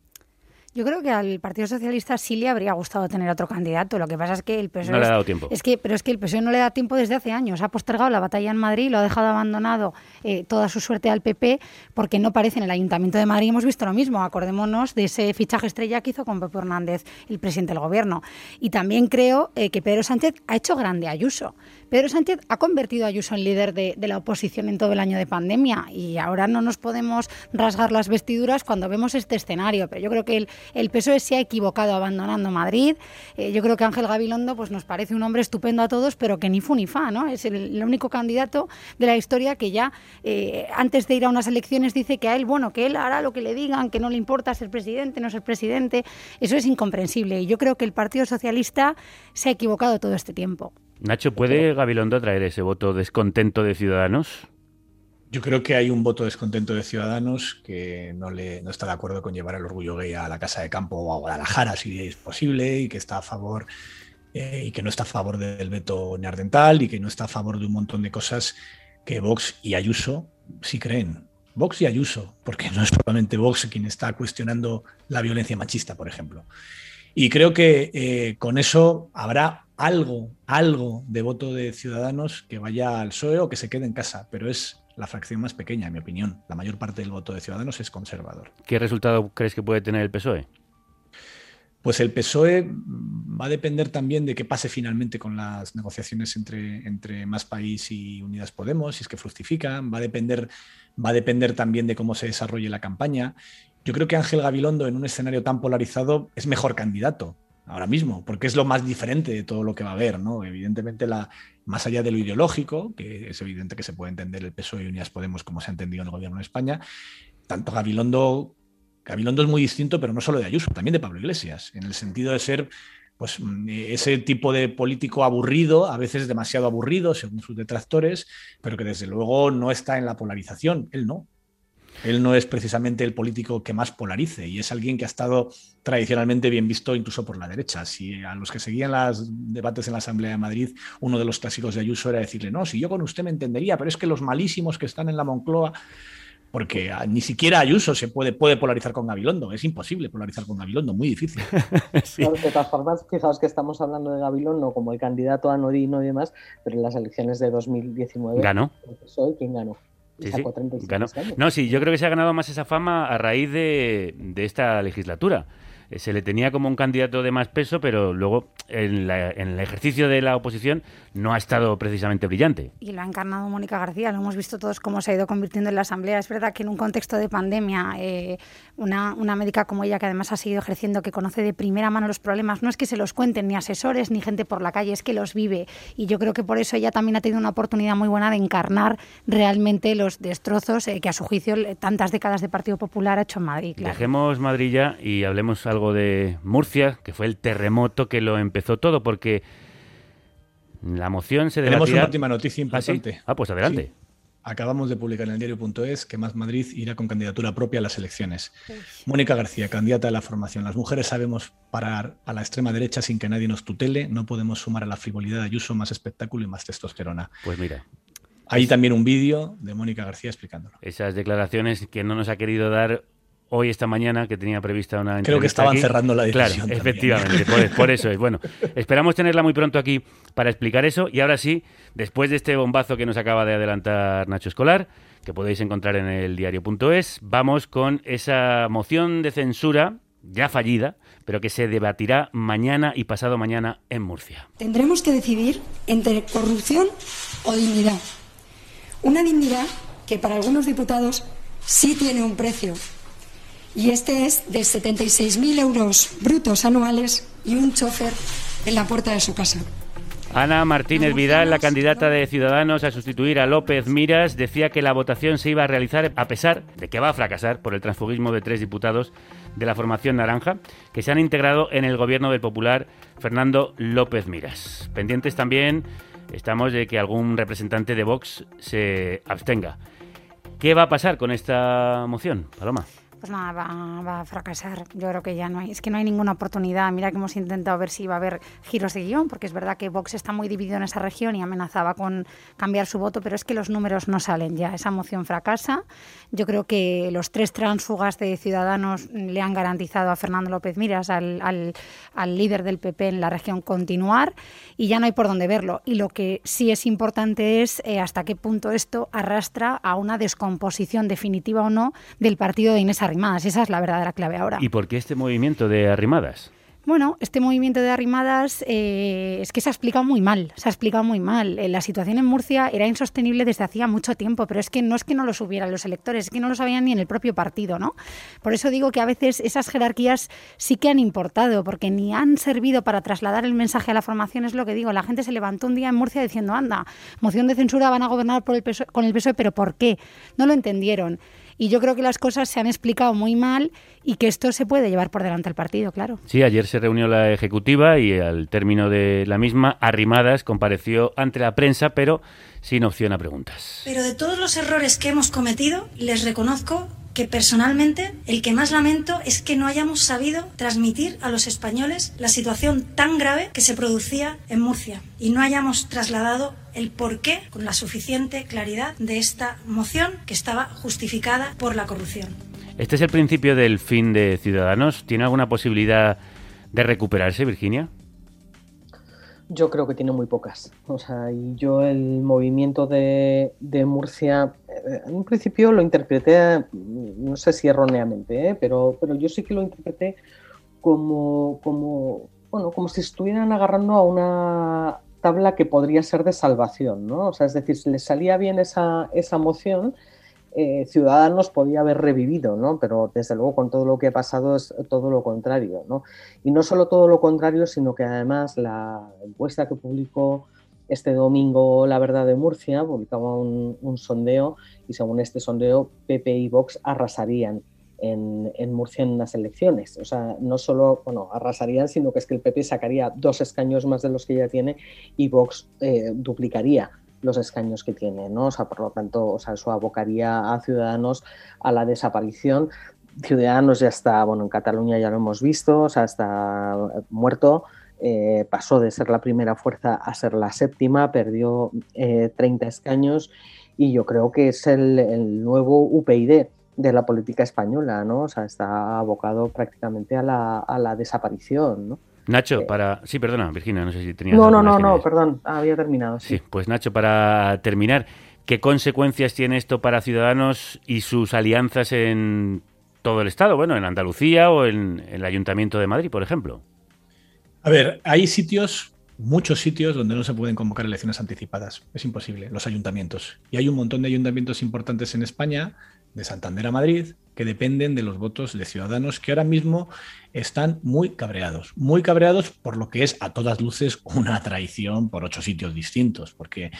Yo creo que al Partido Socialista sí le habría gustado tener otro candidato. Lo que pasa es que el PSOE no le ha dado tiempo. Es que, pero es que el PSOE no le da tiempo desde hace años. Ha postergado la batalla en Madrid, lo ha dejado abandonado eh, toda su suerte al PP porque no parece en el Ayuntamiento de Madrid. Hemos visto lo mismo. Acordémonos de ese fichaje estrella que hizo con Pepe Hernández, el presidente del Gobierno. Y también creo eh, que Pedro Sánchez ha hecho grande Ayuso. Pedro Sánchez ha convertido a Ayuso en líder de, la oposición en todo el año de pandemia y ahora no nos podemos rasgar las vestiduras cuando vemos este escenario. Pero yo creo que el, el PSOE se ha equivocado abandonando Madrid. Eh, yo creo que Ángel Gabilondo pues, nos parece un hombre estupendo a todos, pero que ni fu ni fa, ¿no? Es el, único candidato de la historia que ya eh, antes de ir a unas elecciones dice que a él, bueno, que él hará lo que le digan, que no le importa ser presidente, no ser presidente. Eso es incomprensible y yo creo que el Partido Socialista se ha equivocado todo este tiempo. Nacho, ¿puede Gabilondo traer ese voto descontento de Ciudadanos? Yo creo que hay un voto descontento de Ciudadanos que no, le, no está de acuerdo con llevar el orgullo gay a la Casa de Campo o a Guadalajara, si es posible, y que está a favor eh, y que no está a favor del veto neardental y que no está a favor de un montón de cosas que Vox y Ayuso sí creen. Vox y Ayuso, porque no es probablemente Vox quien está cuestionando la violencia machista, por ejemplo. Y creo que eh, con eso habrá algo, algo de voto de ciudadanos que vaya al PSOE o que se quede en casa, pero es la fracción más pequeña, en mi opinión. La mayor parte del voto de ciudadanos es conservador. ¿Qué resultado crees que puede tener el PSOE? Pues el PSOE va a depender también de qué pase finalmente con las negociaciones entre, entre Más País y Unidas Podemos, si es que fructifican, va a depender, va a depender también de cómo se desarrolle la campaña yo creo que Ángel Gabilondo en un escenario tan polarizado es mejor candidato ahora mismo, porque es lo más diferente de todo lo que va a haber, ¿no? Evidentemente, la, más allá de lo ideológico, que es evidente que se puede entender el PSOE y Unidas Podemos como se ha entendido en el gobierno de España, tanto Gabilondo, Gabilondo es muy distinto, pero no solo de Ayuso, también de Pablo Iglesias, en el sentido de ser pues ese tipo de político aburrido, a veces demasiado aburrido según sus detractores, pero que desde luego no está en la polarización, él no, él no es precisamente el político que más polarice y es alguien que ha estado tradicionalmente bien visto incluso por la derecha. Si a los que seguían los debates en la Asamblea de Madrid, uno de los clásicos de Ayuso era decirle, no, si yo con usted me entendería, pero es que los malísimos que están en la Moncloa porque ni siquiera Ayuso se puede, puede polarizar con Gabilondo. Es imposible polarizar con Gabilondo, muy difícil. [laughs] de todas formas, fijaos que estamos hablando de Gabilondo como el candidato anodino y demás, pero en las elecciones de 2019 ganó. Soy quien ganó. Sí, No, sí, yo creo que se ha ganado más esa fama a raíz de, de esta legislatura. Eh, se le tenía como un candidato de más peso, pero luego en, el ejercicio de la oposición no ha estado precisamente brillante. Y lo ha encarnado Mónica García, lo hemos visto todos cómo se ha ido convirtiendo en la Asamblea. Es verdad que en un contexto de pandemia, eh, una, una, médica como ella, que además ha seguido ejerciendo, que conoce de primera mano los problemas, no es que se los cuenten ni asesores ni gente por la calle, es que los vive. Y yo creo que por eso ella también ha tenido una oportunidad muy buena de encarnar realmente los destrozos eh, que a su juicio tantas décadas de Partido Popular ha hecho en Madrid. Dejemos Madrid ya y hablemos algo de Murcia, que fue el terremoto que lo empezó todo, porque la moción se debatirá... Tenemos una última noticia ¿Ah, importante. ¿Ah, pues adelante. Acabamos de publicar en el diario.es que Más Madrid irá con candidatura propia a las elecciones. Mónica García, candidata de la formación. Las mujeres sabemos parar a la extrema derecha sin que nadie nos tutele. No podemos sumar a la frivolidad de Ayuso más espectáculo y más testosterona. Pues mira. Hay también un vídeo de Mónica García explicándolo. Esas declaraciones que no nos ha querido dar hoy, esta mañana, que tenía prevista una Creo que estaban cerrando la decisión. Claro, efectivamente, por, eso es. Bueno, esperamos tenerla muy pronto aquí para explicar eso. Y ahora sí, después de este bombazo que nos acaba de adelantar Nacho Escolar, que podéis encontrar en el diario.es, vamos con esa moción de censura ya fallida, pero que se debatirá mañana y pasado mañana en Murcia. Tendremos que decidir entre corrupción o dignidad. Una dignidad que para algunos diputados sí tiene un precio y este es de 76.000 euros brutos anuales y un chofer en la puerta de su casa. Ana Martínez Vidal, la candidata de Ciudadanos a sustituir a López Miras, decía que la votación se iba a realizar a pesar de que va a fracasar por el transfugismo de tres diputados de la formación naranja que se han integrado en el gobierno del popular Fernando López Miras. Pendientes también estamos de que algún representante de Vox se abstenga. ¿Qué va a pasar con esta moción, Paloma? Pues nada, va, a fracasar. Yo creo que ya no hay, es que no hay ninguna oportunidad. Mira que hemos intentado ver si va a haber giros de guion, porque es verdad que Vox está muy dividido en esa región y amenazaba con cambiar su voto, pero es que los números no salen ya. Esa moción fracasa. Yo creo que los tres tránsfugas de Ciudadanos le han garantizado a Fernando López Miras, al, al, líder del PP en la región, continuar y ya no hay por dónde verlo. Y lo que sí es importante es eh, hasta qué punto esto arrastra a una descomposición definitiva o no del partido de Inés Esa es la verdadera clave ahora. ¿Y por qué este movimiento de Arrimadas? Bueno, este movimiento de arrimadas eh, es que se ha explicado muy mal, se ha explicado muy mal. Eh, la situación en Murcia era insostenible desde hacía mucho tiempo, pero es que no es que no lo subieran los electores, es que no lo sabían ni en el propio partido, ¿no? Por eso digo que a veces esas jerarquías sí que han importado, porque ni han servido para trasladar el mensaje a la formación, es lo que digo. La gente se levantó un día en Murcia diciendo, anda, moción de censura van a gobernar por el con el PSOE, pero ¿por qué? No lo entendieron. Y yo creo que las cosas se han explicado muy mal y que esto se puede llevar por delante al partido, claro. Sí, ayer se reunió la ejecutiva y al término de la misma, Arrimadas compareció ante la prensa, pero sin opción a preguntas. Pero de todos los errores que hemos cometido, les reconozco que personalmente el que más lamento es que no hayamos sabido transmitir a los españoles la situación tan grave que se producía en Murcia y no hayamos trasladado el porqué con la suficiente claridad de esta moción que estaba justificada por la corrupción. Este es el principio del fin de Ciudadanos. ¿Tiene alguna posibilidad de recuperarse, Virginia? Yo creo que tiene muy pocas. O sea, y yo el movimiento de, Murcia, eh, en un principio lo interpreté, no sé si erróneamente, ¿eh? pero, pero yo sí que lo interpreté como, como, bueno, como si estuvieran agarrando a una tabla que podría ser de salvación, ¿no? O sea, es decir, si les salía bien esa, esa moción, eh, Ciudadanos podía haber revivido, ¿no? Pero desde luego con todo lo que ha pasado es todo lo contrario, ¿no? Y no solo todo lo contrario, sino que además la encuesta que publicó este domingo La Verdad de Murcia publicaba un, sondeo y según este sondeo PP y Vox arrasarían en, Murcia en unas elecciones. O sea, no solo, bueno, arrasarían, sino que es que el PP sacaría dos escaños más de los que ya tiene y Vox eh, duplicaría los escaños que tiene, ¿no? O sea, por lo tanto, o sea, eso abocaría a Ciudadanos a la desaparición. Ciudadanos ya está, bueno, en Cataluña ya lo hemos visto, o sea, está muerto, eh, pasó de ser la primera fuerza a ser la séptima, perdió 30 eh, escaños y yo creo que es el, el, nuevo UPyD de la política española, ¿no? O sea, está abocado prácticamente a la, a la desaparición, ¿no? Nacho, eh, para. Sí, perdona, Virginia, no sé si tenías. No, no, no, no, perdón, había terminado. Sí. pues Nacho, para terminar, ¿qué consecuencias tiene esto para Ciudadanos y sus alianzas en todo el Estado? Bueno, en Andalucía o en el Ayuntamiento de Madrid, por ejemplo. A ver, hay sitios, muchos sitios donde no se pueden convocar elecciones anticipadas. Es imposible, los ayuntamientos. Y hay un montón de ayuntamientos importantes en España de Santander a Madrid, que dependen de los votos de ciudadanos que ahora mismo están muy cabreados, muy cabreados por lo que es a todas luces una traición por ocho sitios distintos, porque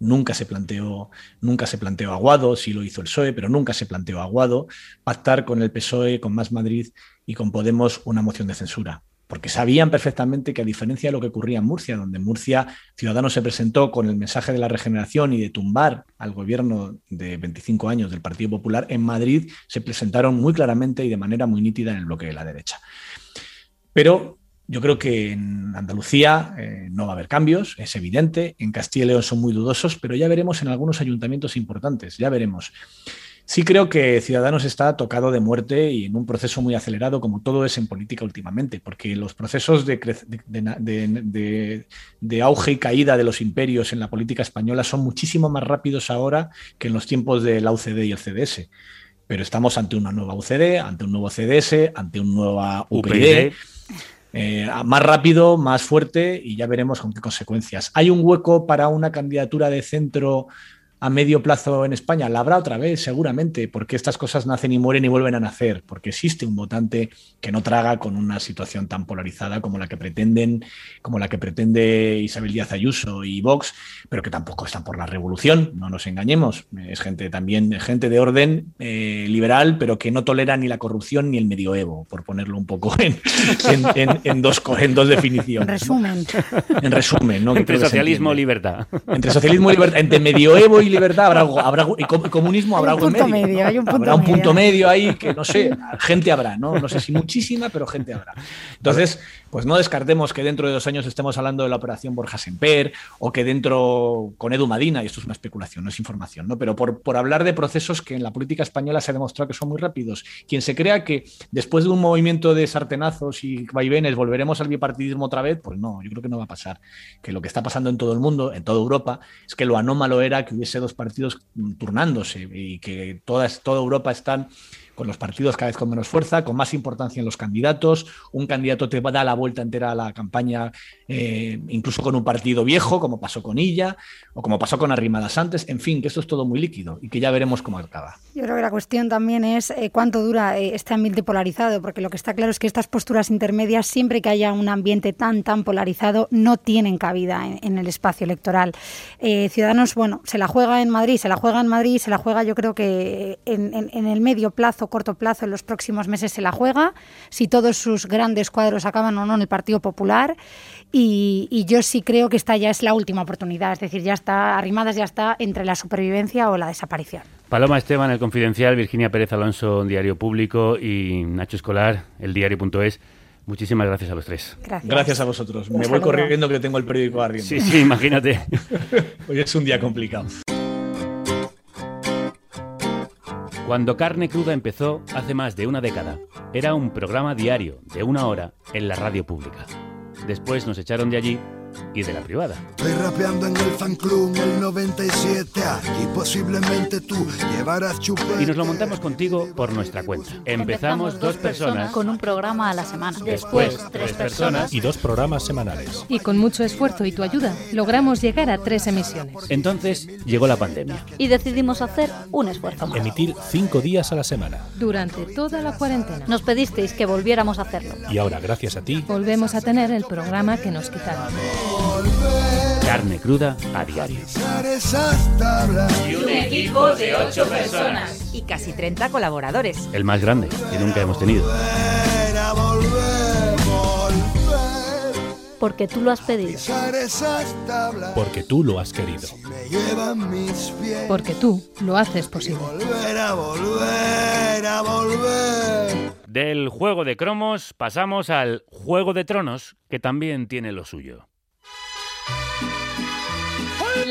nunca se planteó, nunca se planteó Aguado, sí lo hizo el PSOE, pero nunca se planteó Aguado pactar con el PSOE, con Más Madrid y con Podemos una moción de censura porque sabían perfectamente que a diferencia de lo que ocurría en Murcia, donde Murcia Ciudadanos se presentó con el mensaje de la regeneración y de tumbar al gobierno de 25 años del Partido Popular, en Madrid se presentaron muy claramente y de manera muy nítida en el bloque de la derecha. Pero yo creo que en Andalucía eh, no va a haber cambios, es evidente, en Castilla y León son muy dudosos, pero ya veremos en algunos ayuntamientos importantes, ya veremos. Sí creo que Ciudadanos está tocado de muerte y en un proceso muy acelerado, como todo es en política últimamente, porque los procesos de, de, auge y caída de los imperios en la política española son muchísimo más rápidos ahora que en los tiempos de la UCD y el CDS. Pero estamos ante una nueva UCD, ante un nuevo CDS, ante un nueva UPyD. Eh, más rápido, más fuerte y ya veremos con qué consecuencias. ¿Hay un hueco para una candidatura de centro a medio plazo en España? La habrá otra vez, seguramente, porque estas cosas nacen y mueren y vuelven a nacer, porque existe un votante que no traga con una situación tan polarizada como la que pretenden, como la que pretende Isabel Díaz Ayuso y Vox, pero que tampoco están por la revolución, no nos engañemos. Es gente también, gente de orden eh, liberal, pero que no tolera ni la corrupción ni el medioevo, por ponerlo un poco en, en, dos, en dos definiciones. En resumen. En resumen, ¿no? [laughs] Entre socialismo y libertad. Entre socialismo y libertad, entre medioevo y libertad habrá habrá y comunismo habrá un punto medio. hay un punto habrá un punto medio ahí que no sé, gente habrá, ¿no? No sé si muchísima, pero gente habrá. Entonces, pues no descartemos que dentro de dos años estemos hablando de la operación Borja Semper o que dentro con Edu Madina, y esto es una especulación, no es información, ¿no? Pero por, por hablar de procesos que en la política española se ha demostrado que son muy rápidos. Quien se crea que después de un movimiento de sartenazos y vaivenes volveremos al bipartidismo otra vez, pues no, yo creo que no va a pasar. Que lo que está pasando en todo el mundo, en toda Europa, es que lo anómalo era que hubiese dos partidos turnándose y que todas, toda Europa están con los partidos cada vez con menos fuerza, con más importancia en los candidatos. Un candidato te da la vuelta entera a la campaña, eh, incluso con un partido viejo, como pasó con Illa o como pasó con Arrimadas antes. En fin, que esto es todo muy líquido y que ya veremos cómo acaba. Yo creo que la cuestión también es eh, cuánto dura eh, este ambiente polarizado, porque lo que está claro es que estas posturas intermedias, siempre que haya un ambiente tan, tan polarizado, no tienen cabida en, el espacio electoral. Ciudadanos, bueno, se la juega en Madrid, se la juega en Madrid, se la juega yo creo que en el medio plazo corto plazo, en los próximos meses se la juega, si todos sus grandes cuadros acaban o no en el Partido Popular. Y, yo sí creo que esta ya es la última oportunidad, es decir, ya está, Arrimadas ya está entre la supervivencia o la desaparición. Paloma Esteban, El Confidencial, Virginia Pérez Alonso, Diario Público y Nacho Escolar, El Diario.es. Muchísimas gracias a los tres. Gracias, a vosotros. Me voy corriendo que tengo el periódico arriba. Sí, sí, imagínate. [laughs] Hoy es un día complicado. Cuando Carne Cruda empezó hace más de una década, era un programa diario de una hora en la radio pública. Después nos echaron de allí y de la privada. Estoy rapeando en el fan club el 97 y posiblemente tú llevarás Y nos lo montamos contigo por nuestra cuenta. Empezamos dos personas con un programa a la semana. Después tres personas y dos programas semanales. Y con mucho esfuerzo y tu ayuda logramos llegar a tres emisiones. Entonces llegó la pandemia. Y decidimos hacer un esfuerzo. Emitir cinco días a la semana. Durante toda la cuarentena. Nos pedisteis que volviéramos a hacerlo. Y ahora, gracias a ti, volvemos a tener el programa que nos quitaron. Carne cruda a diario. Y un equipo de ocho personas. Y casi 30 colaboradores. El más grande que nunca hemos tenido. Porque tú lo has pedido. Porque tú lo has querido. Porque tú lo haces posible. Del juego de cromos pasamos al juego de tronos, que también tiene lo suyo.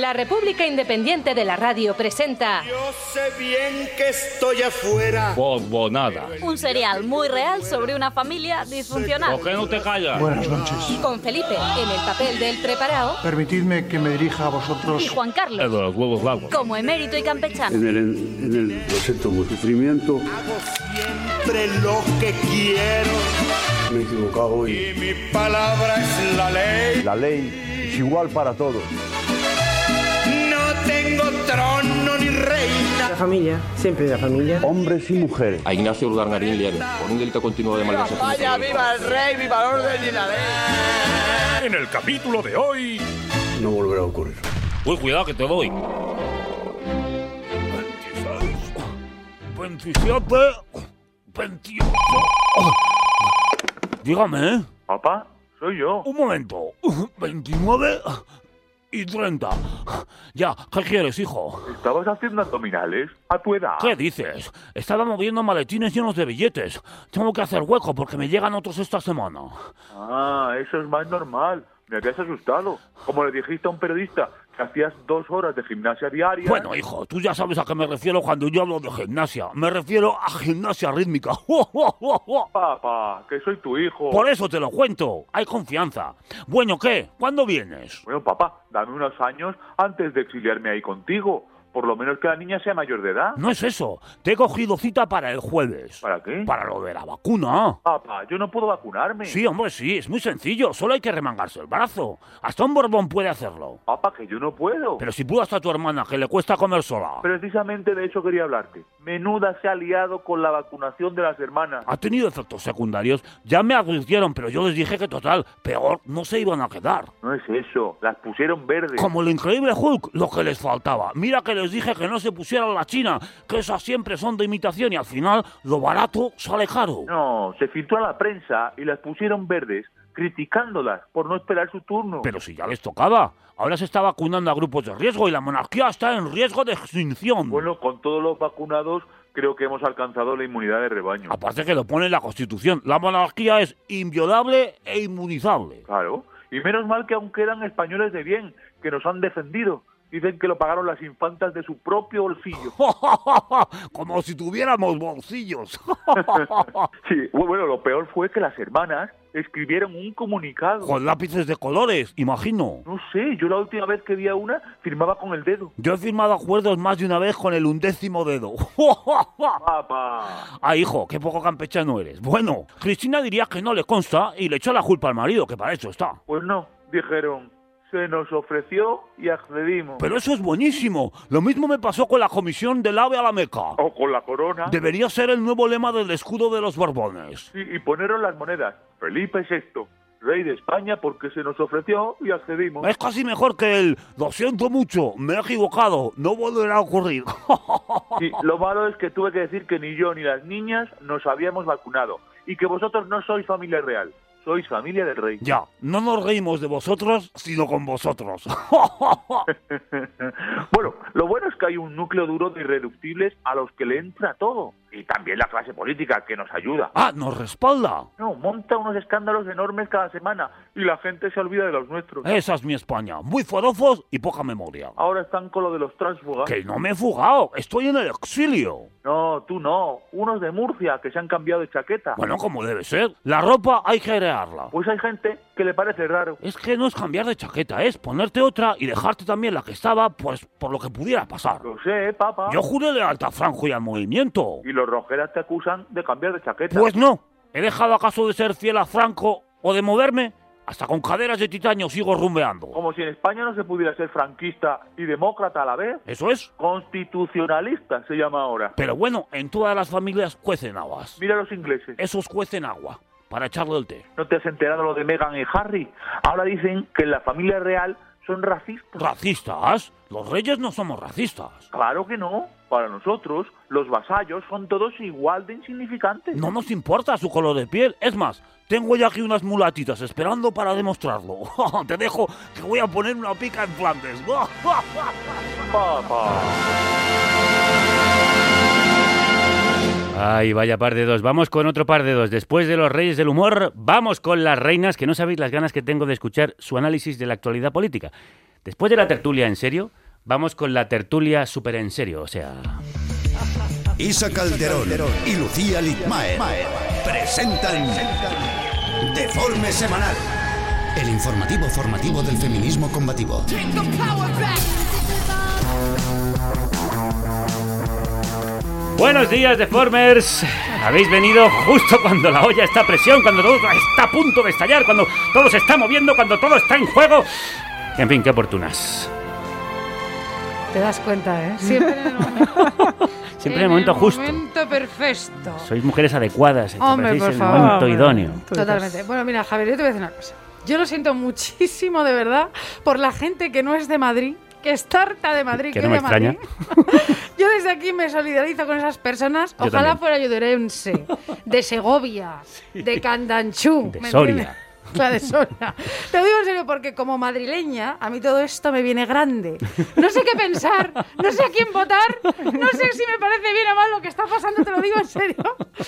La República Independiente de la Radio presenta. Yo sé bien que estoy afuera. nada. Un serial muy real sobre una familia disfuncional. ¿Por qué no te callas? Buenas noches. Con Felipe en el papel del preparado. Permitidme que me dirija a vosotros. Y Juan Carlos. El de los huevos largos. Como emérito y campechano. En el, en el, lo siento, mi sufrimiento. Hago siempre lo que quiero. Me he equivocado y. Y mi palabra es la ley. La ley es igual para todos trono ni reina. La familia, siempre la familia. Hombres y mujeres. A Ignacio Urdangarín Liares, por un delito continuo de malversación. ¡Vaya, viva el rey, viva el orden y la ley! En el capítulo de hoy... No volverá a ocurrir. Uy, cuidado que te voy. 26, 27, 28... Dígame. Papá, soy yo. Un momento. 29 y 30. Ya, ¿qué quieres, hijo? ¿Estabas haciendo abdominales? ¿A tu edad? ¿Qué dices? Estaba moviendo maletines llenos de billetes. Tengo que hacer hueco porque me llegan otros esta semana. Ah, eso es más normal. Me habías asustado. Como le dijiste a un periodista hacías dos horas de gimnasia diaria. Bueno, hijo, tú ya sabes a qué me refiero cuando yo hablo de gimnasia. Me refiero a gimnasia rítmica. [laughs] Papá, que soy tu hijo. Por eso te lo cuento. Hay confianza. Bueno, ¿qué? ¿Cuándo vienes? Bueno, papá, dame unos años antes de exiliarme ahí contigo por lo menos que la niña sea mayor de edad. No es eso. Te he cogido cita para el jueves. ¿Para qué? Para lo de la vacuna. Papá, yo no puedo vacunarme. Sí, hombre, sí. Es muy sencillo. Solo hay que remangarse el brazo. Hasta un borbón puede hacerlo. Papá, que yo no puedo. Pero si pudo hasta tu hermana, que le cuesta comer sola. Precisamente de eso quería hablarte. Menuda se ha liado con la vacunación de las hermanas. Ha tenido efectos secundarios. Ya me advirtieron, pero yo les dije que total, peor, no se iban a quedar. No es eso. Las pusieron verdes. Como el increíble Hulk, lo que les faltaba. Mira que les dije que no se pusieran la China, que esas siempre son de imitación y al final lo barato sale caro. No, se filtró a la prensa y las pusieron verdes criticándolas por no esperar su turno. Pero si ya les tocaba. Ahora se está vacunando a grupos de riesgo y la monarquía está en riesgo de extinción. Bueno, con todos los vacunados creo que hemos alcanzado la inmunidad de rebaño. Aparte que lo pone en la Constitución, la monarquía es inviolable e inmunizable. Claro, y menos mal que aún quedan españoles de bien, que nos han defendido Dicen que lo pagaron las infantas de su propio bolsillo. [laughs] Como si tuviéramos bolsillos. [laughs] sí, bueno, lo peor fue que las hermanas escribieron un comunicado. Con lápices de colores, imagino. No sé, yo la última vez que vi a una firmaba con el dedo. Yo he firmado acuerdos más de una vez con el undécimo dedo. [laughs] Papá. Ah, hijo, qué poco campechano eres. Bueno, Cristina diría que no le consta y le echó la culpa al marido, que para eso está. Pues no, dijeron, se nos ofreció y accedimos. Pero eso es buenísimo. Lo mismo me pasó con la comisión del AVE a la Meca. O con la corona. Debería ser el nuevo lema del escudo de los Borbones. Sí, y poneron las monedas. Felipe VI, rey de España, porque se nos ofreció y accedimos. Es casi mejor que el lo siento mucho, me he equivocado, no volverá a ocurrir. [laughs] Sí, lo malo es que tuve que decir que ni yo ni las niñas nos habíamos vacunado y que vosotros no sois familia real sois familia del rey. Ya, no nos reímos de vosotros, sino con vosotros. [laughs] bueno, lo bueno es que hay un núcleo duro de irreductibles a los que le entra todo. Y también la clase política que nos ayuda. Ah, nos respalda. No, monta unos escándalos enormes cada semana y la gente se olvida de los nuestros. Esa es mi España, muy forofos y poca memoria. Ahora están con lo de los transfugas. Que no me he fugado, estoy en el exilio. No, tú no, unos de Murcia que se han cambiado de chaqueta. Bueno, como debe ser, la ropa hay que crearla. Pues hay gente que le parece raro. Es que no es cambiar de chaqueta, es ponerte otra y dejarte también la que estaba, pues por lo que pudiera pasar. Lo sé, papá. Yo juré de alta franjo y al movimiento. Y los rojeras te acusan de cambiar de chaqueta. Pues no. ¿He dejado acaso de ser fiel a Franco o de moverme? Hasta con caderas de titanio sigo rumbeando. Como si en España no se pudiera ser franquista y demócrata a la vez. ¿Eso es? Constitucionalista se llama ahora. Pero bueno, en todas las familias cuecen aguas. Mira los ingleses. Esos cuecen agua para echarle el té. ¿No te has enterado lo de Meghan y Harry? Ahora dicen que en la familia real son racistas. ¿Racistas? Los reyes no somos racistas. Claro que no. Para nosotros, los vasallos son todos igual de insignificantes. No nos importa su color de piel. Es más, tengo ya aquí unas mulatitas esperando para demostrarlo. [laughs] Te dejo que voy a poner una pica en Flandes. [laughs] Ay, vaya par de dos. Vamos con otro par de dos. Después de los reyes del humor, vamos con las reinas, que no sabéis las ganas que tengo de escuchar su análisis de la actualidad política. Después de la tertulia en serio, vamos con la tertulia súper en serio, o sea... Isa Calderón y Lucía Litmaer presentan Deforme Semanal, el informativo formativo del feminismo combativo. Buenos días, Deformers. Habéis venido justo cuando la olla está a presión, cuando todo está a punto de estallar, cuando todo se está moviendo, cuando todo está en juego. En fin, qué oportunas. Te das cuenta, ¿eh? Siempre en el [laughs] momento, Siempre en el momento justo. momento perfecto. Sois mujeres adecuadas, Hombre, en por el favor. momento idóneo. Totalmente. Bueno, mira, Javier, yo te voy a decir una cosa. Yo lo siento muchísimo, de verdad, por la gente que no es de Madrid, que está harta de Madrid, Que que no me de Madrid. extraña. [laughs] Yo desde aquí me solidarizo con esas personas. Yo Ojalá también. fuera yudorense, de Segovia, [laughs] de Candanchú. De ¿me Soria. La de Soria. Te lo digo en serio porque como madrileña, a mí todo esto me viene grande. No sé qué pensar, no sé a quién votar, no sé si me parece bien o mal lo que está pasando, te lo digo en serio.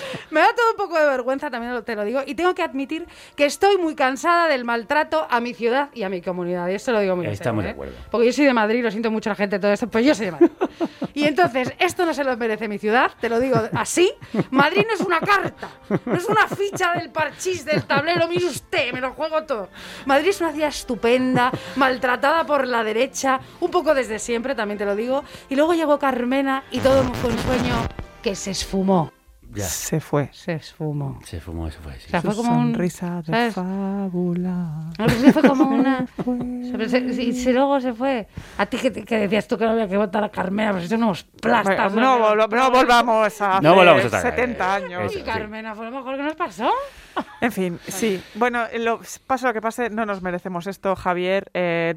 [laughs] Me da todo un poco de vergüenza, también te lo digo. Y tengo que admitir que estoy muy cansada del maltrato a mi ciudad y a mi comunidad. Y eso lo digo muy en serio, Estamos de ¿eh? acuerdo. Porque yo soy de Madrid, lo siento mucho a la gente todo esto, pues yo soy de Madrid. Y entonces, esto no se lo merece mi ciudad, te lo digo así. Madrid no es una carta, no es una ficha del parchís del tablero, mire usted, me lo juego todo. Madrid es una ciudad estupenda, maltratada por la derecha, un poco desde siempre, también te lo digo. Y luego llegó Carmena y todo fue un sueño que se esfumó. Ya. Se fue. Se esfumó. Se fumó, eso fue. sí. O sea, fue como un- sonrisa de ¿sabes? fábula. No, pues fue como una. Se- se- Y se- luego se fue. A ti que, que decías tú que no había que votar a Carmena, pues son unos plastas. no, vol- no volvamos a No volvamos a estar- 70 años. Eso, Y sí. Carmena fue lo mejor que nos pasó. En fin, sí. Bueno, lo, pase lo que pase, no nos merecemos esto, Javier. Eh,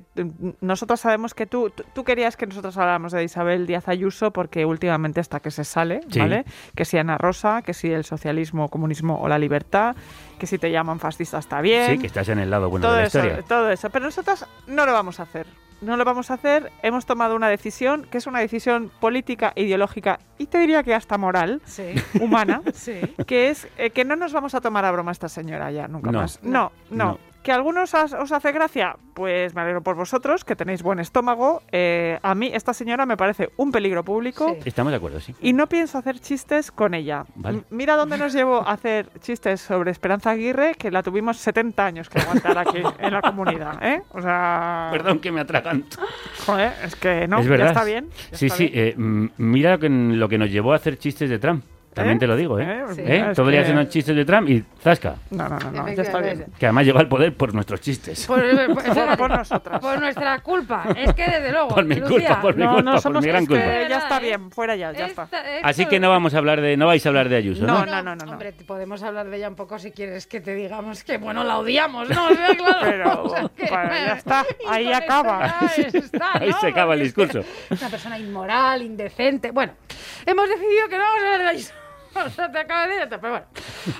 nosotros sabemos que tú, tú, querías que nosotros habláramos de Isabel Díaz Ayuso porque últimamente hasta que se sale, Sí. ¿vale? Que si Ana Rosa, que si el socialismo, comunismo o la libertad, que si te llaman fascista está bien. Sí, que estás en el lado bueno todo de la eso, historia. todo eso. Pero nosotros no lo vamos a hacer. No lo vamos a hacer. Hemos tomado una decisión que es una decisión política, ideológica y te diría que hasta moral, Sí. humana, [laughs] Sí. que es eh, que no nos vamos a tomar a broma esta señora ya nunca No. más. No, no. No. ¿Que a algunos os hace gracia? Pues me alegro por vosotros, que tenéis buen estómago. Eh, a mí esta señora me parece un peligro público. Estamos de acuerdo, sí. Y no pienso hacer chistes con ella. Vale. Mira dónde nos llevó a hacer chistes sobre Esperanza Aguirre, que la tuvimos 70 años que aguantar aquí en la comunidad, ¿eh? O sea... Perdón que me atraganto. Joder, es que no, es verdad. ya está bien. ya sí, está sí. bien. eh, mira lo que, lo que nos llevó a hacer chistes de Trump. También ¿Eh? te lo digo, ¿eh? ¿Eh? ¿Eh? Sí. Todo el Es día que- haciendo chistes de Trump y zasca. No, no, no, no, ya está bien. Que además llegó al poder por nuestros chistes. [laughs] Por, por- por nosotras. Por nuestra culpa. Es que desde luego. Por mi Lucía, culpa, por mi no, culpa, no, por mi gran culpa. ya está bien, fuera ya, ya está. Así que no vamos a hablar de, no vais a hablar de Ayuso, ¿no? No, no, no, no, no. Hombre, podemos hablar de ella un poco si quieres que te digamos que, bueno, la odiamos, ¿no? [laughs] O sea, claro, Pero, [laughs] o sea, que- bueno, ya está, ahí acaba. está, Ahí se acaba el discurso. es Una persona inmoral, indecente. Bueno, hemos decidido que no vamos a hablar de Ayuso. [laughs] Te acabo de decir pero bueno.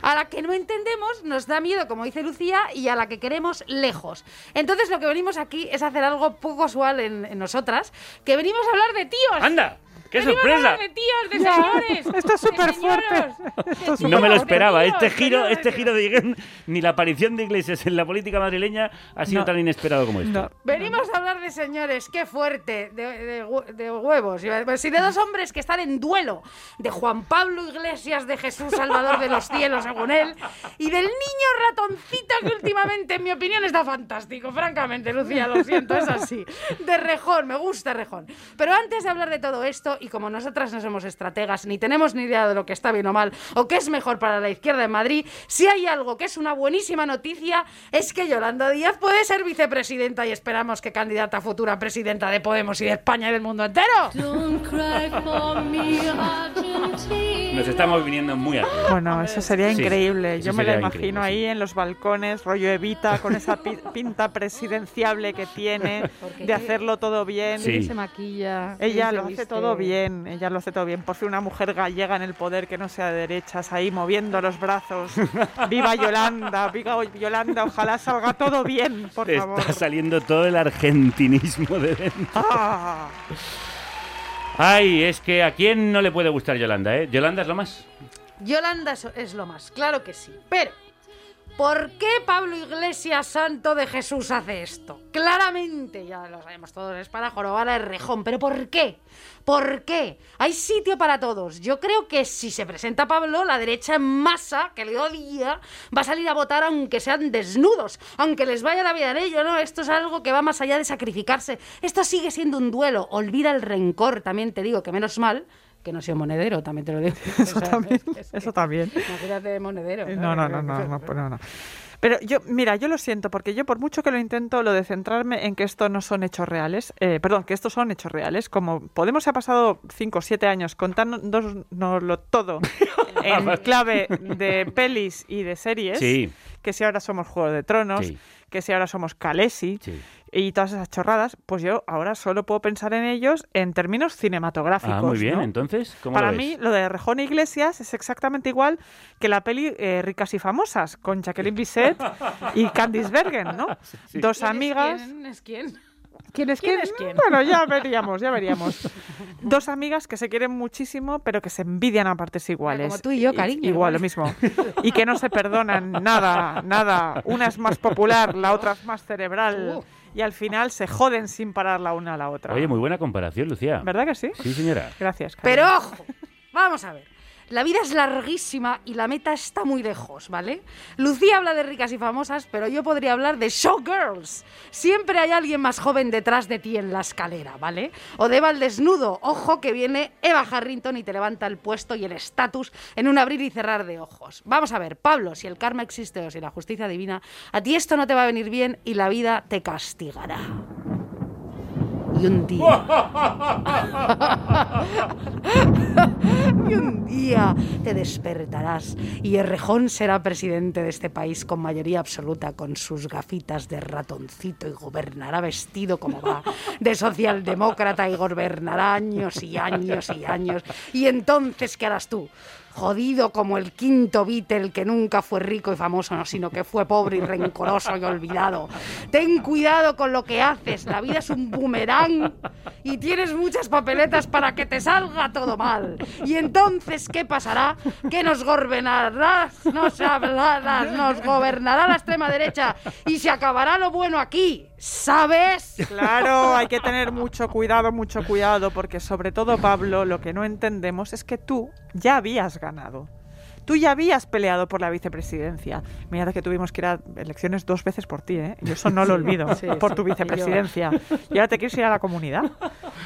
A la que no entendemos nos da miedo, como dice Lucía, y a la que queremos lejos. Entonces lo que venimos aquí es hacer algo poco usual en, en nosotras, que venimos a hablar de tíos. ¡Anda! ¡Qué sorpresa! de tíos, de señores. [laughs] esto es súper fuerte. señoros. Esto es No me lo esperaba. tíos, Este giro, este giro de Iguén, ni la aparición de Iglesias en la política madrileña ha sido No. tan inesperado como esto. Venimos a hablar de señores, qué fuerte, de, de hue- de huevos. Sí, de dos hombres que están en duelo. De Juan Pablo Iglesias, de Jesús Salvador de los cielos, según él. Y del niño ratoncito que últimamente, en mi opinión, está fantástico. Francamente, Lucía, lo siento, es así. De Rejón, me gusta Rejón. Pero antes de hablar de todo esto, y como nosotras no somos estrategas, ni tenemos ni idea de lo que está bien o mal, o qué es mejor para la izquierda en Madrid, si hay algo que es una buenísima noticia, es que Yolanda Díaz puede ser vicepresidenta y esperamos que candidata a futura presidenta de Podemos y de España y del mundo entero. Nos estamos viniendo muy arriba. Bueno, eso sería Sí, increíble. eso Yo me la sería imagino ahí en los balcones, rollo Evita, con esa pi- [laughs] pinta presidenciable que tiene, Porque de hacerlo todo bien. Sí. Se maquilla. Ella lo hace todo bien, ella lo hace todo bien. Por fin una mujer gallega en el poder que no sea de derechas, ahí moviendo los brazos. [laughs] ¡Viva Yolanda! ¡Viva Yolanda! Ojalá salga todo bien, por favor. está saliendo todo el argentinismo de dentro. Ah. Ay, es que a quién no le puede gustar Yolanda, ¿eh? Yolanda es lo más. Yolanda es, lo más, claro que sí. Pero, ¿por qué Pablo Iglesias, santo de Jesús, hace esto? Claramente, ya lo sabemos todos, es para jorobar a Errejón. ¿Pero por qué? ¿Por qué? Hay sitio para todos. Yo creo que si se presenta Pablo, la derecha en masa, que le odia, va a salir a votar aunque sean desnudos, aunque les vaya la vida en ello, ¿no? Esto es algo que va más allá de sacrificarse. Esto sigue siendo un duelo. Olvida el rencor, también te digo, que menos mal que no sea monedero, también te lo digo. [laughs] Eso también, [laughs] eso también. Imagínate monedero. No, no, no, no, no, pues no, no. Pero yo, mira, yo lo siento, porque yo por mucho que lo intento, lo de centrarme en que esto no son hechos reales, eh, perdón, que estos son hechos reales, como Podemos se ha pasado 5 o 7 años contándonoslo todo [laughs] en clave de pelis y de series, Sí. Que si ahora somos Juego de Tronos, Sí. que si ahora somos Calesi, Sí. y todas esas chorradas, pues yo ahora solo puedo pensar en ellos en términos cinematográficos. Ah, muy bien, ¿no? entonces, ¿cómo Para lo ves? mí, lo de Rejón e Iglesias es exactamente igual que la peli eh, Ricas y Famosas, con Jacqueline Bisset y Candice Bergen, ¿no? [laughs] Dos ¿Quién es amigas. ¿Quién es quién? ¿Quién es ¿Quién quién? es quién? Bueno, ya veríamos, ya veríamos. Dos amigas que se quieren muchísimo, pero que se envidian a partes iguales. como tú y yo, cariño, Igual, lo mismo. Y que no se perdonan nada, nada. Una es más popular, la otra es más cerebral. Uh. Y al final se joden sin parar la una a la otra. Oye, muy buena comparación, Lucía. ¿Verdad que sí? Sí, señora. Gracias. Pero ojo, vamos a ver. La vida es larguísima y la meta está muy lejos, ¿vale? Lucía habla de ricas y famosas, pero yo podría hablar de showgirls. Siempre hay alguien más joven detrás de ti en la escalera, ¿vale? O de Eva al desnudo. Ojo que viene Eva Harrington y te levanta el puesto y el estatus en un abrir y cerrar de ojos. Vamos a ver, Pablo, si el karma existe o si la justicia divina, a ti esto no te va a venir bien y la vida te castigará. Y un día. te despertarás y Errejón será presidente de este país con mayoría absoluta, con sus gafitas de ratoncito y gobernará vestido como va, de socialdemócrata y gobernará años y años y años. Y entonces, ¿qué harás tú? Jodido como el quinto Beatle que nunca fue rico y famoso, no, sino que fue pobre y rencoroso y olvidado. Ten cuidado con lo que haces, la vida es un boomerang y tienes muchas papeletas para que te salga todo mal. Y entonces, ¿qué pasará? Que nos gobernará, nos hablará, nos gobernará la extrema derecha y se acabará lo bueno aquí. ¿Sabes? Claro, hay que tener mucho cuidado, mucho cuidado, porque sobre todo, Pablo, lo que no entendemos es que tú ya habías ganado. Tú ya habías peleado por la vicepresidencia. Mira que tuvimos que ir a elecciones dos veces por ti, ¿eh? Yo eso no lo olvido, Sí, por sí, tu vicepresidencia. Y ahora te quieres ir a la comunidad.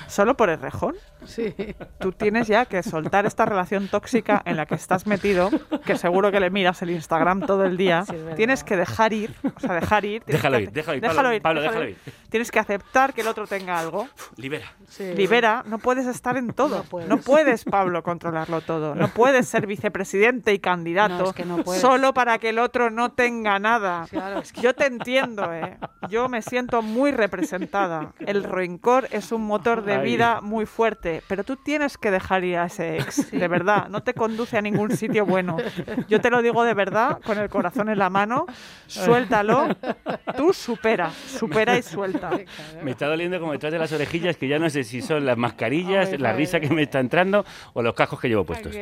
¿Solo por el rejón? Sí. Tú tienes ya que soltar esta relación tóxica en la que estás metido, que seguro que le miras el Instagram todo el día. tienes que dejar ir, o sea, dejar ir. Déjalo que ir, déjalo ir, Pablo, Pablo, déjalo ir. Tienes que aceptar que el otro tenga algo. Libera. Libera, no puedes estar en todo. No puedes. Pablo, controlarlo todo. No puedes ser vicepresidente y candidato No, es que no puedes. solo para que el otro no tenga nada. Claro, es que- Yo te entiendo, ¿eh? Yo me siento muy representada. El rencor es un motor de vida muy fuerte, pero tú tienes que dejar ir a ese ex, de verdad. No te conduce a ningún sitio bueno. Yo te lo digo de verdad, con el corazón en la mano. Suéltalo. Tú supera, supera y suelta. Me está doliendo como detrás de las orejillas que ya no sé si son las mascarillas, Ay, la risa que me está entrando o los cascos que llevo puestos.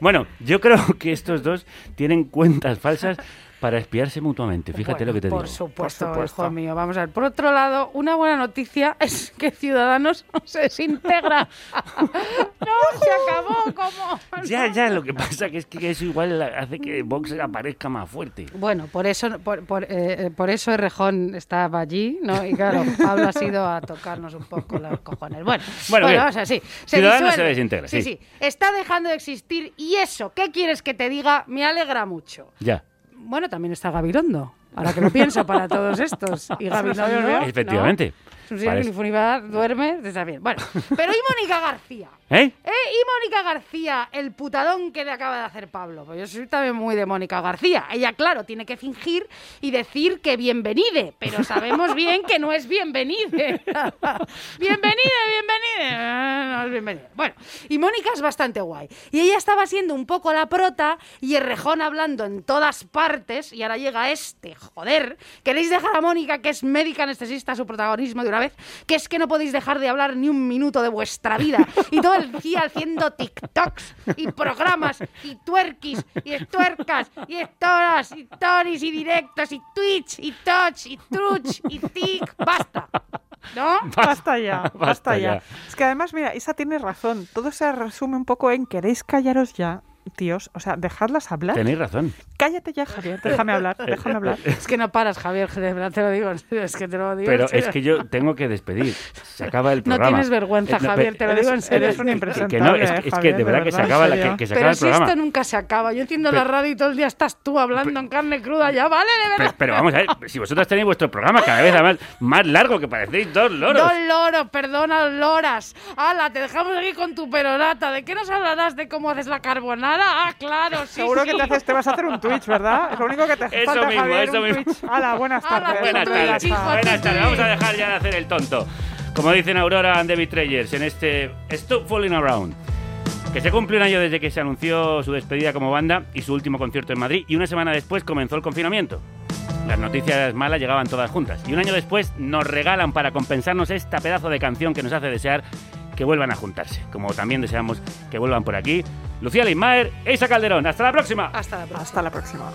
Bueno, yo creo que estos dos tienen cuentas falsas [laughs] para espiarse mutuamente. Fíjate Bueno, lo que te por digo. Supuesto, hijo mío. Vamos a ver. Por otro lado, una buena noticia [laughs] es que Ciudadanos [laughs] se desintegra. [laughs] no, se acabó. ¿Cómo? Ya, ya, lo que pasa que es que eso igual hace que Vox aparezca más fuerte. Bueno, por eso, por, por, eh, por eso Errejón estaba allí, ¿no? Y claro, Pablo ha sido a tocarnos un poco los cojones. Bueno, Bueno, bien. vamos así. Ciudadanos disuelve. se desintegra, Sí, sí. sí. Está dejando de existir y eso, ¿qué quieres que te diga? Me alegra mucho. Ya. Bueno, también está Gabilondo. Ahora que lo pienso para todos estos. Y [laughs] Gabilondo. ¿no? Efectivamente. Un señor que Parece- ni funibar, duerme, está bien. Bueno, [laughs] pero ¿y Mónica García? ¿Eh? ¿Eh? Y Mónica García, el putadón que le acaba de hacer Pablo. Pues yo soy también muy de Mónica García. Ella, claro, tiene que fingir y decir que bienvenide, pero sabemos bien que no es bienvenide. [laughs] bienvenide, bienvenide. No es bienvenide. Bueno, y Mónica es bastante guay. Y ella estaba siendo un poco la prota y el rejón hablando en todas partes y ahora llega este, joder. ¿Queréis dejar a Mónica, que es médica anestesista, su protagonismo de una vez? Que es que no podéis dejar de hablar ni un minuto de vuestra vida y todo el día haciendo TikToks y programas y twerkis y tuercas y storas y stories y directos y Twitch y touch y truch y tic. Basta. ¿No? Basta ya, basta, Basta ya. ya. Es que además, mira, Isa tiene razón. Todo se resume un poco en queréis callaros ya, tíos. O sea, dejadlas hablar. Tenéis razón. Cállate ya, Javier. Déjame hablar, [laughs] déjame hablar. Es que no paras, Javier, de verdad te lo digo, en serio, es que te lo digo. Pero es que yo tengo que despedir. Se acaba el [laughs] No programa. tienes vergüenza, Eh, no, Javier, te lo digo en serio. eres un Que impresentable. no, es, que- es que Javier, de verdad que se acaba, la, que, que se acaba Pero el si programa. esto nunca se acaba. Yo entiendo Pero- la radio y todo el día estás tú hablando en carne cruda ya, ¿vale? De Pero, verdad. pero vamos a ver, si vosotros tenéis vuestro programa cada vez más largo, que parecéis dos loros. Dos loros, perdona, loras. Ala, te dejamos aquí con tu perorata. ¿De qué nos hablarás? ¿De cómo haces la carbonara? Ah, claro, sí, Seguro sí. que te, haces, te vas a hacer un Twitch, ¿verdad? Es lo único que te Eso falta, mismo, Javier, eso un mismo. Twitch. Hala, buenas Hala, tardes. Buenas tardes. Buenas tardes. Vamos a dejar ya de hacer el tonto. Como dicen Aurora and David Treyers en este Stop Falling Around. Que se cumple un año desde que se anunció su despedida como banda y su último concierto en Madrid y una semana después comenzó el confinamiento. Las noticias malas llegaban todas juntas y un año después nos regalan para compensarnos esta pedazo de canción que nos hace desear que vuelvan a juntarse, como también deseamos que vuelvan por aquí Lucía Leitmaer e Isa Calderón. ¡Hasta la próxima! Hasta la próxima. Hasta la próxima.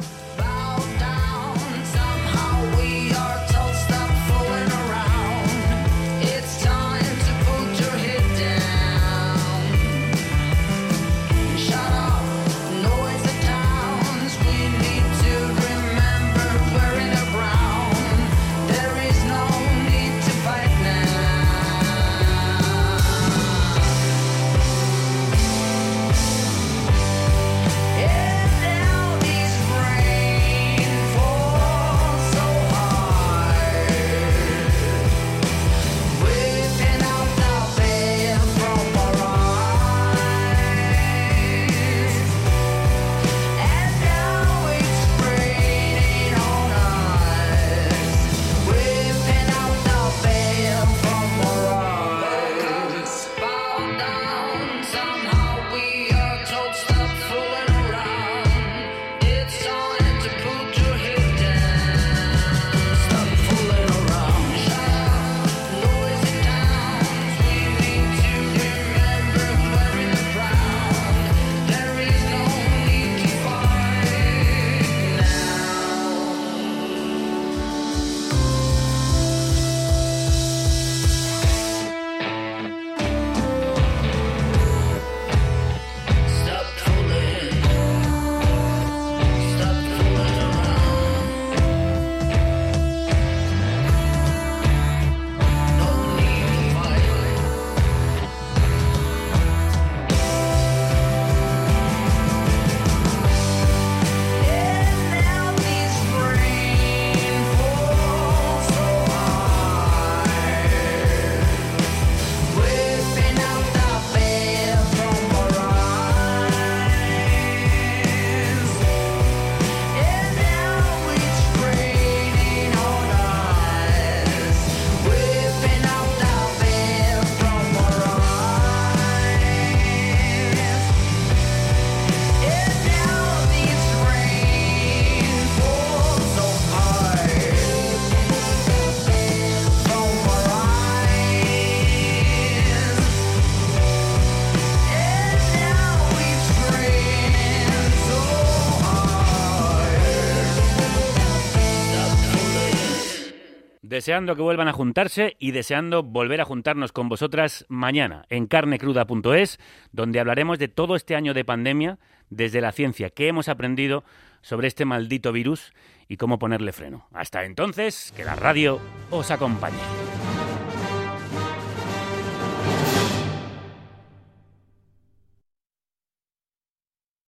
Deseando que vuelvan a juntarse y deseando volver a juntarnos con vosotras mañana en carnecruda.es, donde hablaremos de todo este año de pandemia desde la ciencia, qué hemos aprendido sobre este maldito virus y cómo ponerle freno. Hasta entonces, que la radio os acompañe.